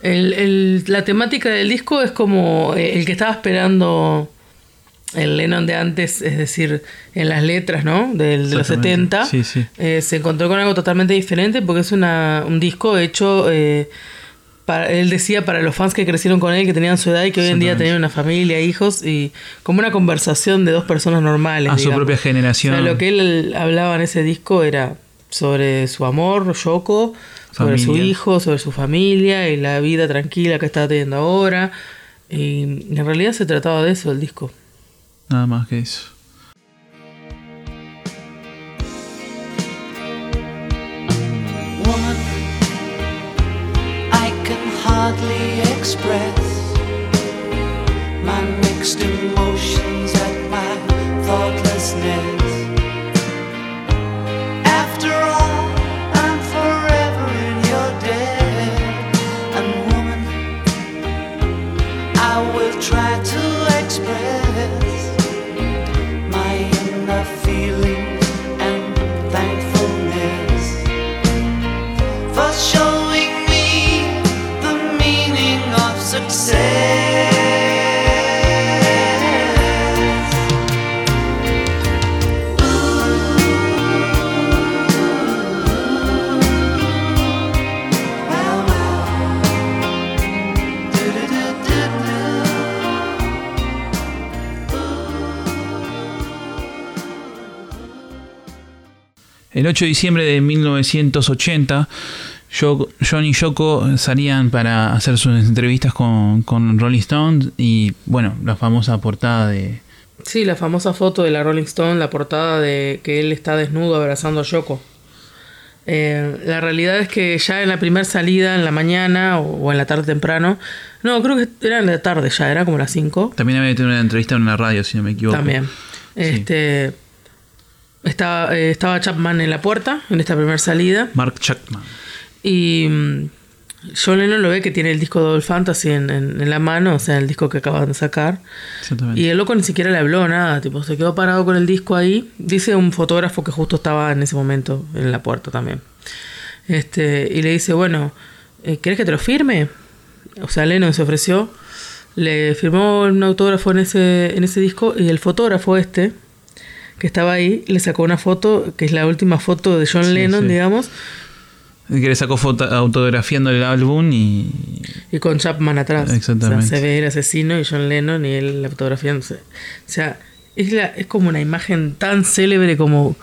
El- el- la temática del disco es como eh, el que estaba esperando el Lennon de antes, es decir, en las letras, ¿no? Del, de los Exactamente. 70. Sí, sí. eh, se encontró con algo totalmente diferente porque es una, un disco hecho, eh, para, él decía, para los fans que crecieron con él, que tenían su edad y que hoy en día tenían una familia, hijos, y como una conversación de dos personas normales. A su propia generación. O sea, lo que él hablaba en ese disco era sobre su amor, Yoko, sobre su hijo, sobre su familia y la vida tranquila que está teniendo ahora. Y en realidad se trataba de eso el disco. Nada más que eso. Hardly express my mixed emotions 8 de diciembre de 1980, Yo- John y Yoko salían para hacer sus entrevistas con, con Rolling Stone y, bueno, la famosa portada de... Sí, la famosa foto de la Rolling Stone, la portada de que él está desnudo abrazando a Yoko. Eh, la realidad es que ya en la primera salida, en la mañana o, o en la tarde temprano, no, creo que era en la tarde ya, era como las 5. También había tenido una entrevista en una radio, si no me equivoco. También. Este, estaba, eh, estaba Chapman en la puerta, en esta primera salida. Mark Chapman. Y mm, John Lennon lo ve que tiene el disco de Double Fantasy en, en- en la mano, o sea, el disco que acaban de sacar. Exactamente. Y el loco ni siquiera le habló nada, tipo, se quedó parado con el disco ahí. Dice un fotógrafo que justo estaba en ese momento en la puerta también. Este, y le dice, bueno, eh, ¿querés que te lo firme? O sea, Lennon se ofreció. Le firmó un autógrafo en ese, en ese disco y el fotógrafo este, que estaba ahí, le sacó una foto, que es la última foto de John Sí, Lennon, sí. digamos, Que le sacó foto autografiando el álbum y... y con Chapman atrás. Exactamente. O sea, se ve el asesino y John Lennon y él fotografiándose. O sea, es, la, es como una imagen tan célebre como,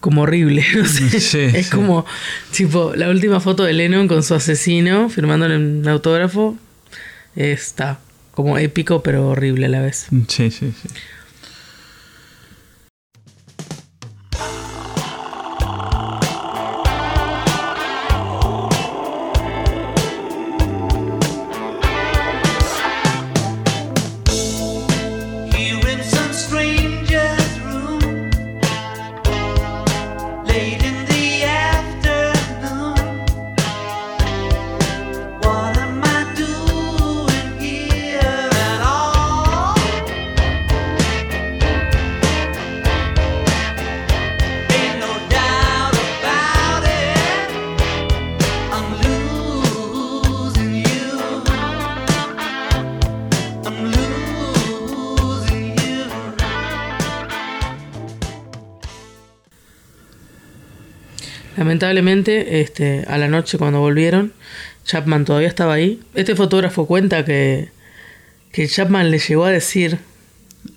como horrible. no sé. Sí, es sí. como, tipo, la última foto de Lennon con su asesino firmándole un autógrafo. Está como épico, pero horrible a la vez. Sí, sí, sí. Lamentablemente, este, a la noche cuando volvieron, Chapman todavía estaba ahí. Este fotógrafo cuenta que, que Chapman le llegó a decir.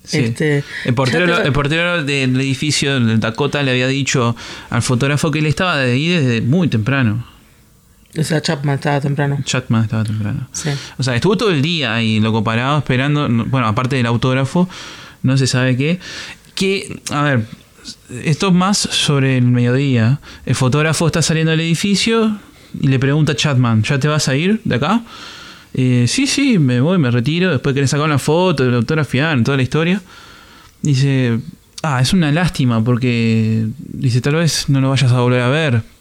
Sí. Este, el, portero, "Ya te- el portero del edificio de Dakota le había dicho al fotógrafo que él estaba de ahí desde muy temprano. O sea, Chapman estaba temprano. Chapman estaba temprano. Sí. O sea, estuvo todo el día ahí, loco, parado, esperando. no- Bueno, aparte del autógrafo, no se sabe qué. Que, a ver, esto es más sobre el mediodía. El fotógrafo está saliendo del edificio y le pregunta a Chatman: ¿Ya te vas a ir de acá? Eh, sí, sí, me voy, me retiro. Después querés sacar una foto, de autografiar, toda la historia. Dice: Ah, es una lástima porque. Dice: Tal vez no lo vayas a volver a ver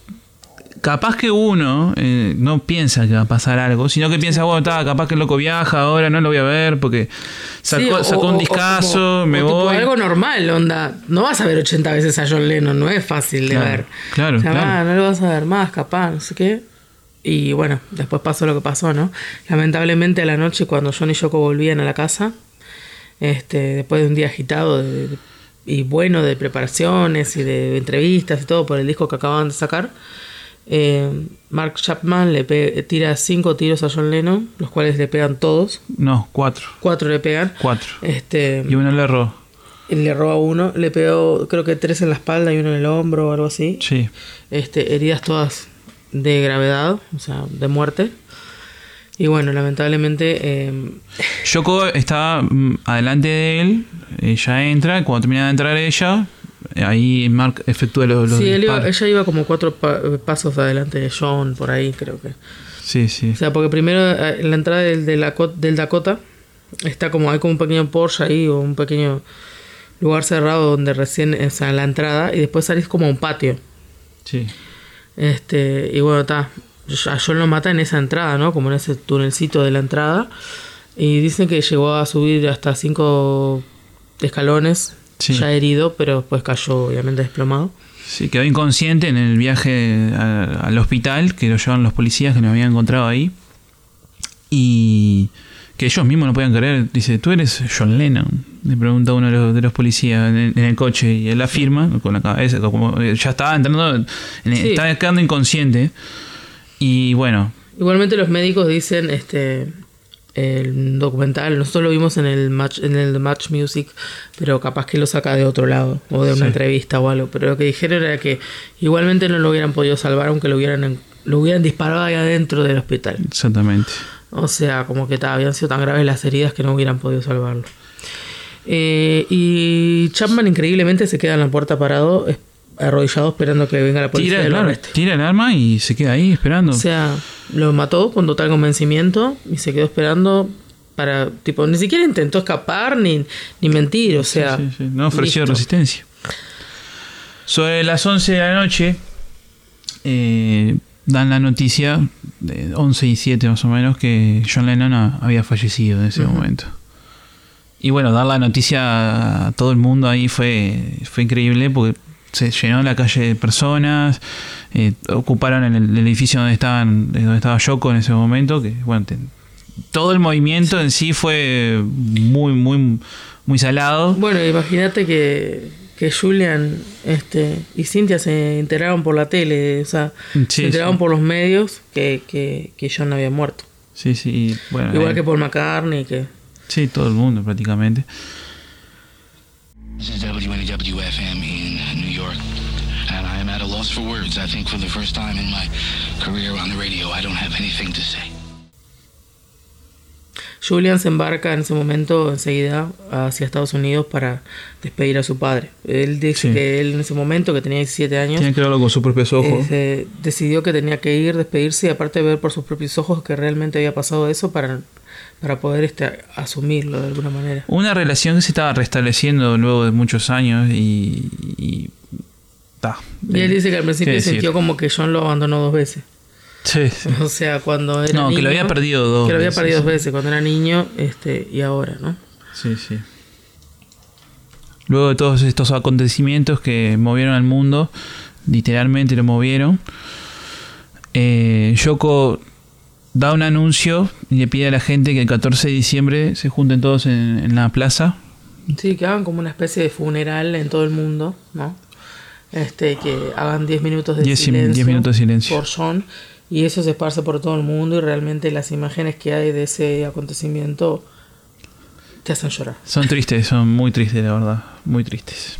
capaz que uno eh, no piensa que va a pasar algo, sino que piensa, bueno, está, capaz que el loco viaja ahora, no lo voy a ver porque sacó, Sí, o- sacó un o discazo, como- me voy. algo normal, onda. No vas a ver 80 veces a John Lennon, no es fácil de Claro, ver. claro, O sea, claro. "Ah, no lo vas a ver más, capaz, no sé qué. Y bueno, después pasó lo que pasó, ¿no? Lamentablemente a la noche cuando John y Yoko volvían a la casa, este, después de un día agitado de- de- y bueno de preparaciones y de entrevistas y todo por el disco que acababan de sacar, eh, Mark Chapman le tira cinco tiros a John Lennon, los cuales le pegan todos, No, cuatro. cuatro le pegan. Cuatro. Este, Y uno le erró. y le roba uno, le pegó creo que tres en la espalda y uno en el hombro o algo así. Sí. Este, heridas todas de gravedad, o sea, de muerte. Y bueno, lamentablemente eh, Yoko estaba mm, adelante de él, ella entra, cuando termina de entrar ella, ahí Mark efectúa los, los sí, él iba- ella iba como cuatro pa- pasos adelante de John, por ahí creo que. Sí, sí. O sea, porque primero eh, en la entrada del, Dakota está como, hay como un pequeño Porsche ahí o un pequeño lugar cerrado donde recién, o sea, la entrada y después salís como a un patio. sí. Este, y bueno, está. A John lo mata en esa entrada, ¿no? Como en ese tunelcito de la entrada. Y dicen que llegó a subir hasta cinco escalones, Sí. ya herido, pero después cayó obviamente desplomado. Sí, quedó inconsciente en el viaje a- al hospital, que lo llevaron los policías que nos habían encontrado ahí. Y que ellos mismos no podían creer. Dice, ¿tú eres John Lennon? Le pregunta uno de los, de los policías en el, en el coche y él afirma con la cabeza, como eh, ya estaba entrando, en- Sí. estaba quedando inconsciente. Y bueno, Igualmente los médicos dicen, este, el documental, nosotros lo vimos en el match, en el Match Music, pero capaz que lo saca de otro lado, o de una Sí. entrevista o algo. Pero lo que dijeron era que igualmente no lo hubieran podido salvar, aunque lo hubieran, lo hubieran disparado ahí adentro del hospital. exactamente. O sea, como que ta, habían sido tan graves las heridas que no hubieran podido salvarlo. Eh, y Chapman increíblemente se queda en la puerta parado, arrodillado esperando que venga la policía Tira, claro, arreste. tira el arma y se queda ahí esperando. O sea, lo mató con total convencimiento y se quedó esperando para, tipo, ni siquiera intentó escapar ni, ni mentir, o sea. Sí, sí, No ofreció listo. resistencia. Sobre las 11 de la noche, eh, dan la noticia, de 11 y 7 más o menos, que John Lennon ha- había fallecido en ese momento. Y bueno, dar la noticia a todo el mundo ahí fue, fue increíble porque se llenó la calle de personas, eh, ocuparon el, el edificio donde estaban donde estaba Yoko en ese momento, que bueno, te- todo el movimiento en sí fue muy, muy, muy salado. Bueno, imagínate que, que Julian este, y Cynthia se enteraron por la tele, o sea, Sí, se enteraron sí. por los medios que, que, que John había muerto. Sí, sí, bueno. Igual eh, que Paul McCartney, que... Sí, todo el mundo prácticamente. This is WNWFM in New York. and I am at a loss for words. I think for the first time in my career on the radio, I don't have anything to say. Julian se embarca en ese momento enseguida hacia Estados Unidos para despedir a su padre. Él dice Sí. que él en ese momento, que tenía 17 años, Tiene que verlo con sus propios ojos. este, decidió que tenía que ir, despedirse y aparte ver por sus propios ojos que realmente había pasado eso para, para poder este, asumirlo de alguna manera. Una relación que se estaba restableciendo luego de muchos años y. y ta. Y él dice que al principio sintió como que John lo abandonó dos veces. Sí, sí. O sea, cuando era No, que lo niño- había perdido dos Que lo había veces. perdido dos veces, cuando era niño este, y ahora, ¿no? Sí, sí. Luego de todos estos acontecimientos que movieron al mundo, literalmente lo movieron, eh, Yoko da un anuncio y le pide a la gente que el 14 de diciembre se junten todos en, en la plaza. Sí, que hagan como una especie de funeral en todo el mundo, ¿no? Este, que hagan 10 minutos de Diez- silencio. minutos de silencio. Por John. Y eso se esparce por todo el mundo y realmente las imágenes que hay de ese acontecimiento te hacen llorar. Son tristes, son muy tristes, la verdad. Muy tristes.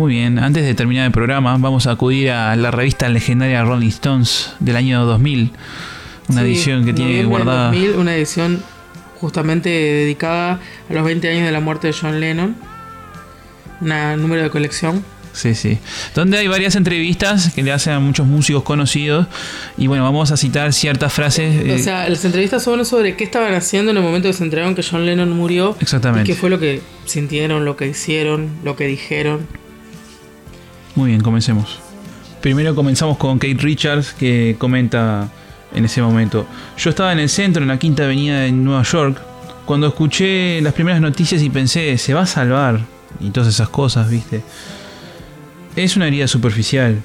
Muy bien, antes de terminar el programa, vamos a acudir a la revista legendaria Rolling Stones del año 2000. Una Sí, edición que tiene guardada. 2000, una edición justamente dedicada a los 20 años de la muerte de John Lennon. Un número de colección. Sí, sí. Donde hay varias entrevistas que le hacen a muchos músicos conocidos. Y bueno, vamos a citar ciertas frases. O eh, sea, las entrevistas son sobre qué estaban haciendo en el momento que se enteraron que John Lennon murió. Exactamente. Y qué fue lo que sintieron, lo que hicieron, lo que dijeron. Muy bien, comencemos. Primero comenzamos con Kate Richards que comenta en ese momento. Yo estaba en el centro, en la quinta avenida de Nueva York, cuando escuché las primeras noticias y pensé, se va a salvar. Y todas esas cosas, viste. Es una herida superficial.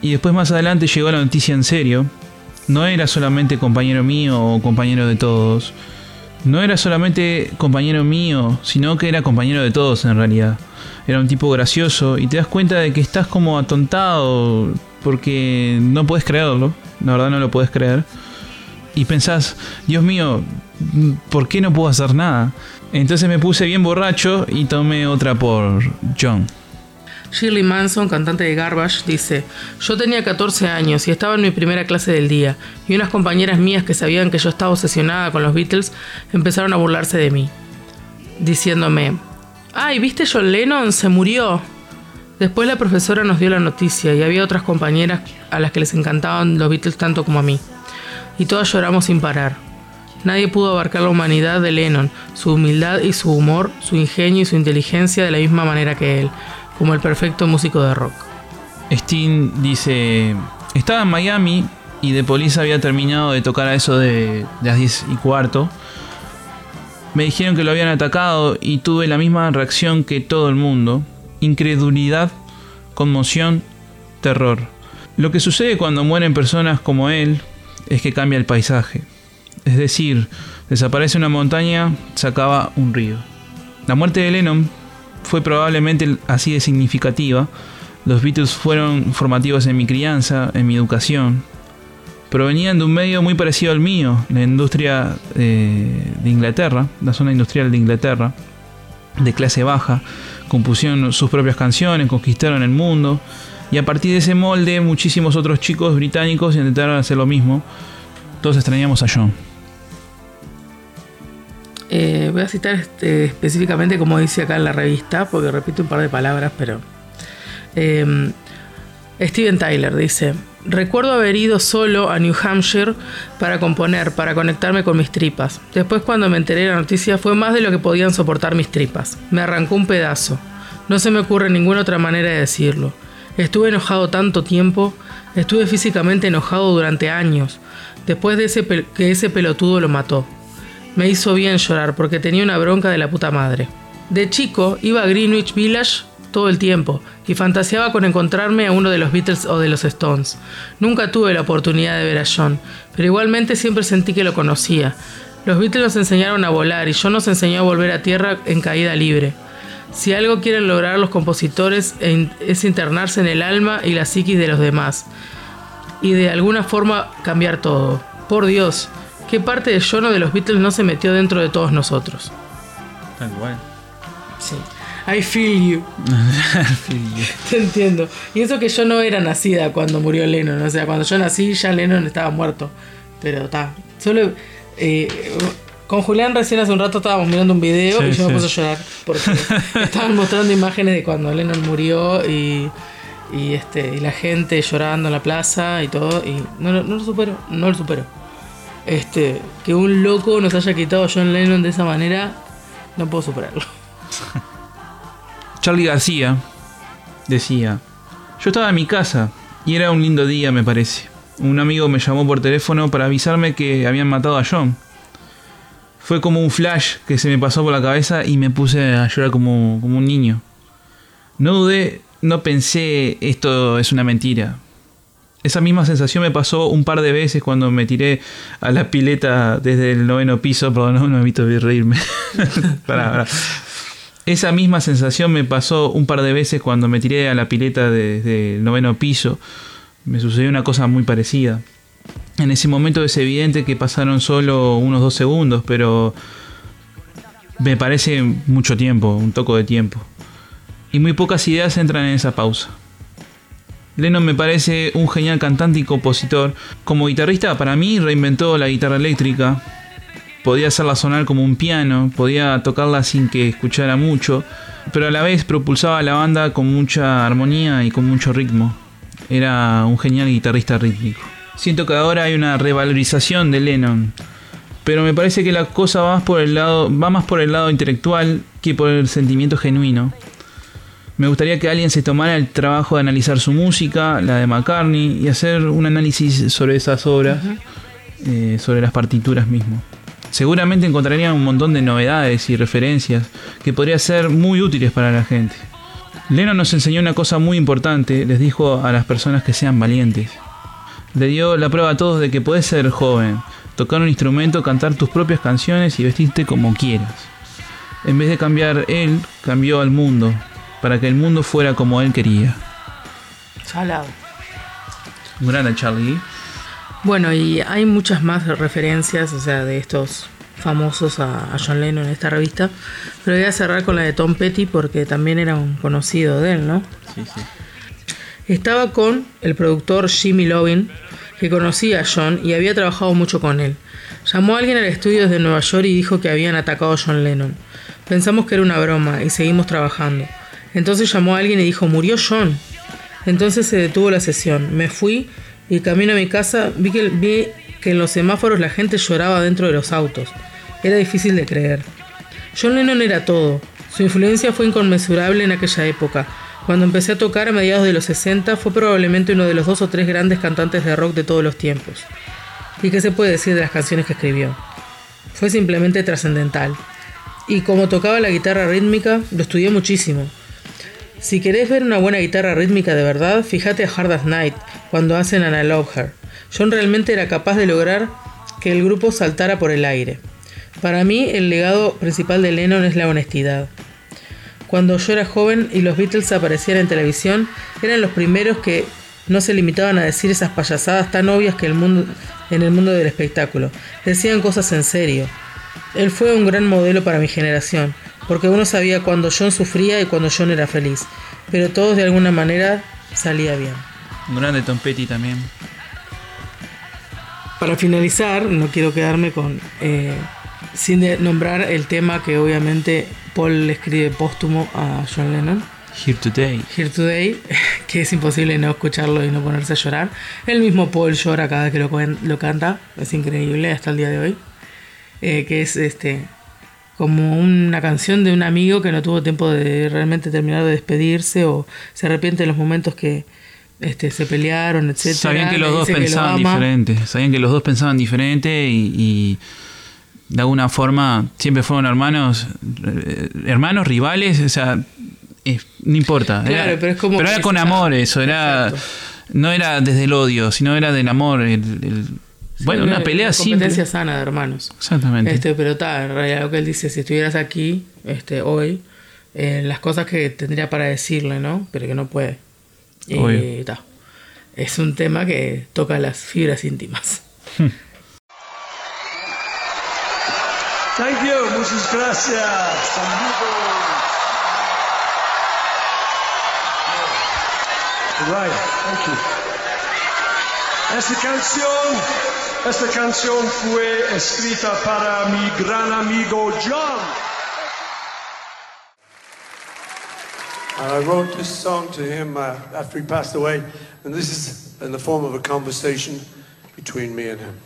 Y después más adelante llegó la noticia en serio. No era solamente compañero mío o compañero de todos. No era solamente compañero mío, sino que era compañero de todos en realidad. Era un tipo gracioso y te das cuenta de que estás como atontado porque no puedes creerlo. La verdad no lo puedes creer. Y pensás, Dios mío, ¿por qué no puedo hacer nada? Entonces me puse bien borracho y tomé otra por John. Shirley Manson, cantante de Garbage, dice, yo tenía 14 años y estaba en mi primera clase del día, y unas compañeras mías que sabían que yo estaba obsesionada con los Beatles empezaron a burlarse de mí, diciéndome, ay, ¿viste John Lennon? Se murió. Después la profesora nos dio la noticia y había otras compañeras a las que les encantaban los Beatles tanto como a mí. Y todas lloramos sin parar. Nadie pudo abarcar la humanidad de Lennon, su humildad y su humor, su ingenio y su inteligencia de la misma manera que él, como el perfecto músico de rock. Steen dice, estaba en Miami y The Police había terminado de tocar a eso de, de las 10 y cuarto. Me dijeron que lo habían atacado y tuve la misma reacción que todo el mundo. Incredulidad, conmoción, terror. Lo que sucede cuando mueren personas como él es que cambia el paisaje. Es decir, desaparece una montaña, se acaba un río. La muerte de Lennon fue probablemente así de significativa. Los Beatles fueron formativos en mi crianza, en mi educación. Provenían de un medio muy parecido al mío, la industria eh, de Inglaterra, la zona industrial de Inglaterra, de clase baja. Compusieron sus propias canciones, conquistaron el mundo. Y a partir de ese molde, muchísimos otros chicos británicos intentaron hacer lo mismo. Todos extrañamos a John. Eh, voy a citar este, específicamente como dice acá en la revista, porque repito un par de palabras, pero... eh, Steven Tyler dice, recuerdo haber ido solo a New Hampshire para componer, para conectarme con mis tripas. Después cuando me enteré de la noticia fue más de lo que podían soportar mis tripas. Me arrancó un pedazo. No se me ocurre ninguna otra manera de decirlo. Estuve enojado tanto tiempo, estuve físicamente enojado durante años, después de ese que ese pelotudo lo mató. Me hizo bien llorar porque tenía una bronca de la puta madre. De chico iba a Greenwich Village todo el tiempo, y fantaseaba con encontrarme a uno de los Beatles o de los Stones. Nunca tuve la oportunidad de ver a John, pero igualmente siempre sentí que lo conocía. Los Beatles nos enseñaron a volar y John nos enseñó a volver a tierra en caída libre. Si algo quieren lograr los compositores es internarse en el alma y la psiquis de los demás y de alguna forma cambiar todo. Por Dios, ¿qué parte de John o de los Beatles no se metió dentro de todos nosotros? Tal cual. Sí. I feel you. Te entiendo. Y eso que yo no era nacida cuando murió Lennon. O sea, cuando yo nací ya Lennon estaba muerto. Pero está. Solo. eh, con Julián recién hace un rato estábamos mirando un video Sí, y yo me puse a llorar. Porque estaban mostrando imágenes de cuando Lennon murió y. Y, este, y la gente llorando en la plaza y todo. Y no, lo- no lo supero. No lo supero. Este, que un loco nos haya quitado a John Lennon de esa manera. No puedo superarlo. Charlie García decía, yo estaba en mi casa y era un lindo día me parece. Un amigo me llamó por teléfono para avisarme que habían matado a John. Fue como un flash que se me pasó por la cabeza y me puse a llorar como, como un niño. No dudé, no pensé esto es una mentira. Esa misma sensación me pasó un par de veces cuando me tiré a la pileta desde el noveno piso. Perdón, no, no evito reírme. Pará, pará. Esa misma sensación me pasó un par de veces cuando me tiré a la pileta desde el noveno piso. Me sucedió una cosa muy parecida. En ese momento es evidente que pasaron solo unos dos segundos, pero me parece mucho tiempo, un toco de tiempo. Y muy pocas ideas entran en esa pausa. Lennon me parece un genial cantante y compositor. Como guitarrista, para mí reinventó la guitarra eléctrica. Podía hacerla sonar como un piano, podía tocarla sin que escuchara mucho, pero a la vez propulsaba a la banda con mucha armonía y con mucho ritmo. Era un genial guitarrista rítmico. Siento que ahora hay una revalorización de Lennon, pero me parece que la cosa va más por el lado, va más por el lado intelectual que por el sentimiento genuino. Me gustaría que alguien se tomara el trabajo de analizar su música, la de McCartney, y hacer un análisis sobre esas obras, eh, sobre las partituras mismo. Seguramente encontrarían un montón de novedades y referencias que podrían ser muy útiles para la gente. Lennon nos enseñó una cosa muy importante, les dijo a las personas que sean valientes. Le dio la prueba a todos de que puedes ser joven, tocar un instrumento, cantar tus propias canciones y vestirte como quieras. En vez de cambiar él, cambió al mundo, para que el mundo fuera como él quería. Salado. Grande Charlie. Bueno, y hay muchas más referencias, o sea, de estos famosos a, a John Lennon en esta revista. Pero voy a cerrar con la de Tom Petty porque también era un conocido de él, ¿no? Sí, sí. Estaba con el productor Jimmy Lovin, que conocía a John y había trabajado mucho con él. Llamó a alguien al estudio desde Nueva York y dijo que habían atacado a John Lennon. Pensamos que era una broma y seguimos trabajando. Entonces llamó a alguien y dijo, murió John. Entonces se detuvo la sesión. Me fui y camino a mi casa vi que, en los semáforos la gente lloraba dentro de los autos. Era difícil de creer. John Lennon era todo. Su influencia fue inconmensurable en aquella época. Cuando empecé a tocar a mediados de los 60 fue probablemente uno de los dos o tres grandes cantantes de rock de todos los tiempos. ¿Y qué se puede decir de las canciones que escribió? Fue simplemente trascendental. Y como tocaba la guitarra rítmica, lo estudié muchísimo. Si querés ver una buena guitarra rítmica de verdad, fíjate a Hard as Night cuando hacen Love Her. John realmente era capaz de lograr que el grupo saltara por el aire. Para mí, el legado principal de Lennon es la honestidad. Cuando yo era joven y los Beatles aparecían en televisión, eran los primeros que no se limitaban a decir esas payasadas tan obvias que el mundo, en el mundo del espectáculo. Decían cosas en serio. Él fue un gran modelo para mi generación, porque uno sabía cuando John sufría y cuando John era feliz, pero todos de alguna manera salía bien. Un grande Tom Petty también. Para finalizar, no quiero quedarme con eh, sin de- nombrar el tema que obviamente Paul le escribe póstumo a John Lennon, Here Today. Here Today, que es imposible no escucharlo y no ponerse a llorar. El mismo Paul llora cada vez que lo, lo canta, es increíble hasta el día de hoy. Eh, que es este como una canción de un amigo que no tuvo tiempo de realmente terminar de despedirse o se arrepiente de los momentos que este, se pelearon, etc. Sabían que los dos pensaban diferente. Sabían que los dos pensaban diferente y, y de alguna forma siempre fueron hermanos, eh, hermanos rivales. O sea, no importa. Claro, era, pero es como que era con amor eso, era Exacto. no era desde el odio, sino era del amor. el- el- bueno, una pelea simple. competencia sana de hermanos. Exactamente. Este, pero está, en realidad lo que él dice, si estuvieras aquí, este, hoy, eh, las cosas que tendría para decirle, ¿no? Pero que no puede. Y está. Es un tema que toca las fibras íntimas. Thank you, muchas gracias. amigos. Right, thank you. Esta canción, esta canción fue escrita para mi gran amigo John. And I wrote this song to him uh, after he passed away, and this is in the form of a conversation between me and him.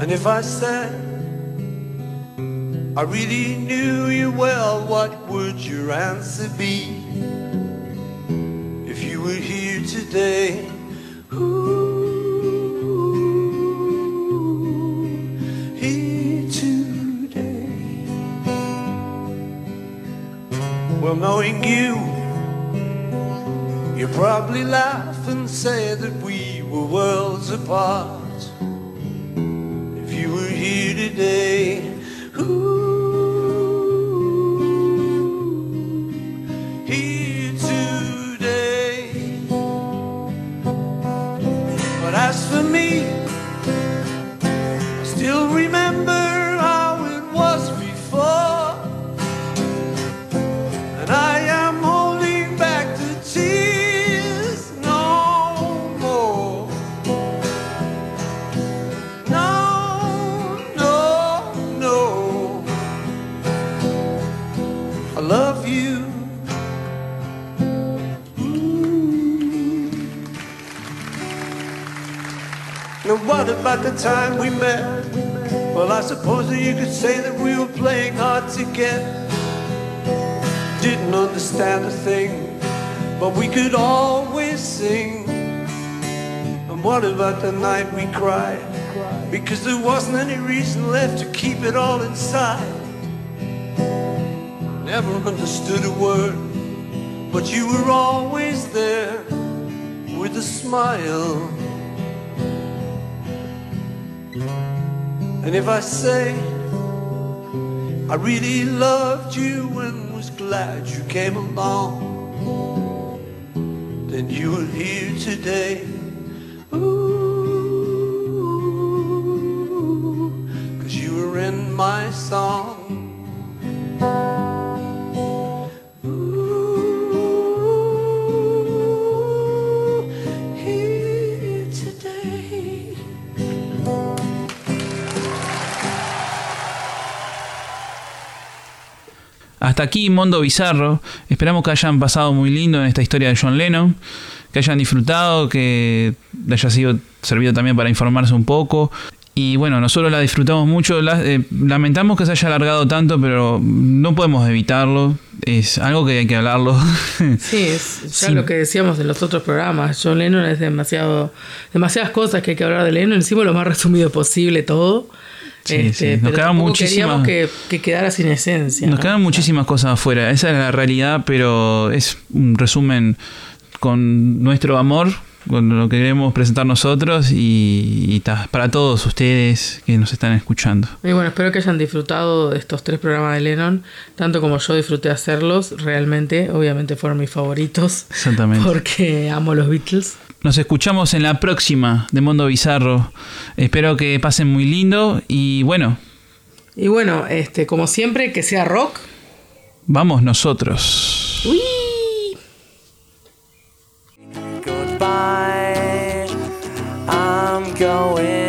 And if I said I really knew you well, what would your answer be? If you were here today, ooh, here today. Well, knowing you, you probably laugh and say that we were worlds apart if you were here today. Ooh, What about the night we cried? Because there wasn't any reason left to keep it all inside. Never understood a word, but you were always there with a smile. And if I say I really loved you and was glad you came along, then you were here today. Hasta aquí Mundo Bizarro. Esperamos que hayan pasado muy lindo en esta historia de John Lennon, que hayan disfrutado, que le haya sido servido también para informarse un poco. Y bueno, nosotros la disfrutamos mucho. La- eh, lamentamos que se haya alargado tanto, pero no podemos evitarlo. Es algo que hay que hablarlo. Sí, es ya Sí. lo que decíamos en los otros programas. John Lennon es demasiado, demasiadas cosas que hay que hablar de Lennon. Hicimos lo más resumido posible todo. Sí, sí. Nos tampoco muchísimas- queríamos que, que quedara sin esencia. Nos ¿no? quedan muchísimas cosas afuera. Esa es la realidad, pero es un resumen con nuestro amor, con lo que queremos presentar nosotros y, y ta, para todos ustedes que nos están escuchando. Y bueno, espero que hayan disfrutado de estos tres programas de Lennon, tanto como yo disfruté hacerlos. Realmente, obviamente fueron mis favoritos. Exactamente. Porque amo los Beatles. Nos escuchamos en la próxima de Mundo Bizarro. Espero que pasen muy lindo y bueno, Y bueno, este, como siempre, que sea rock. vamos nosotros. Uy. Goodbye. I'm going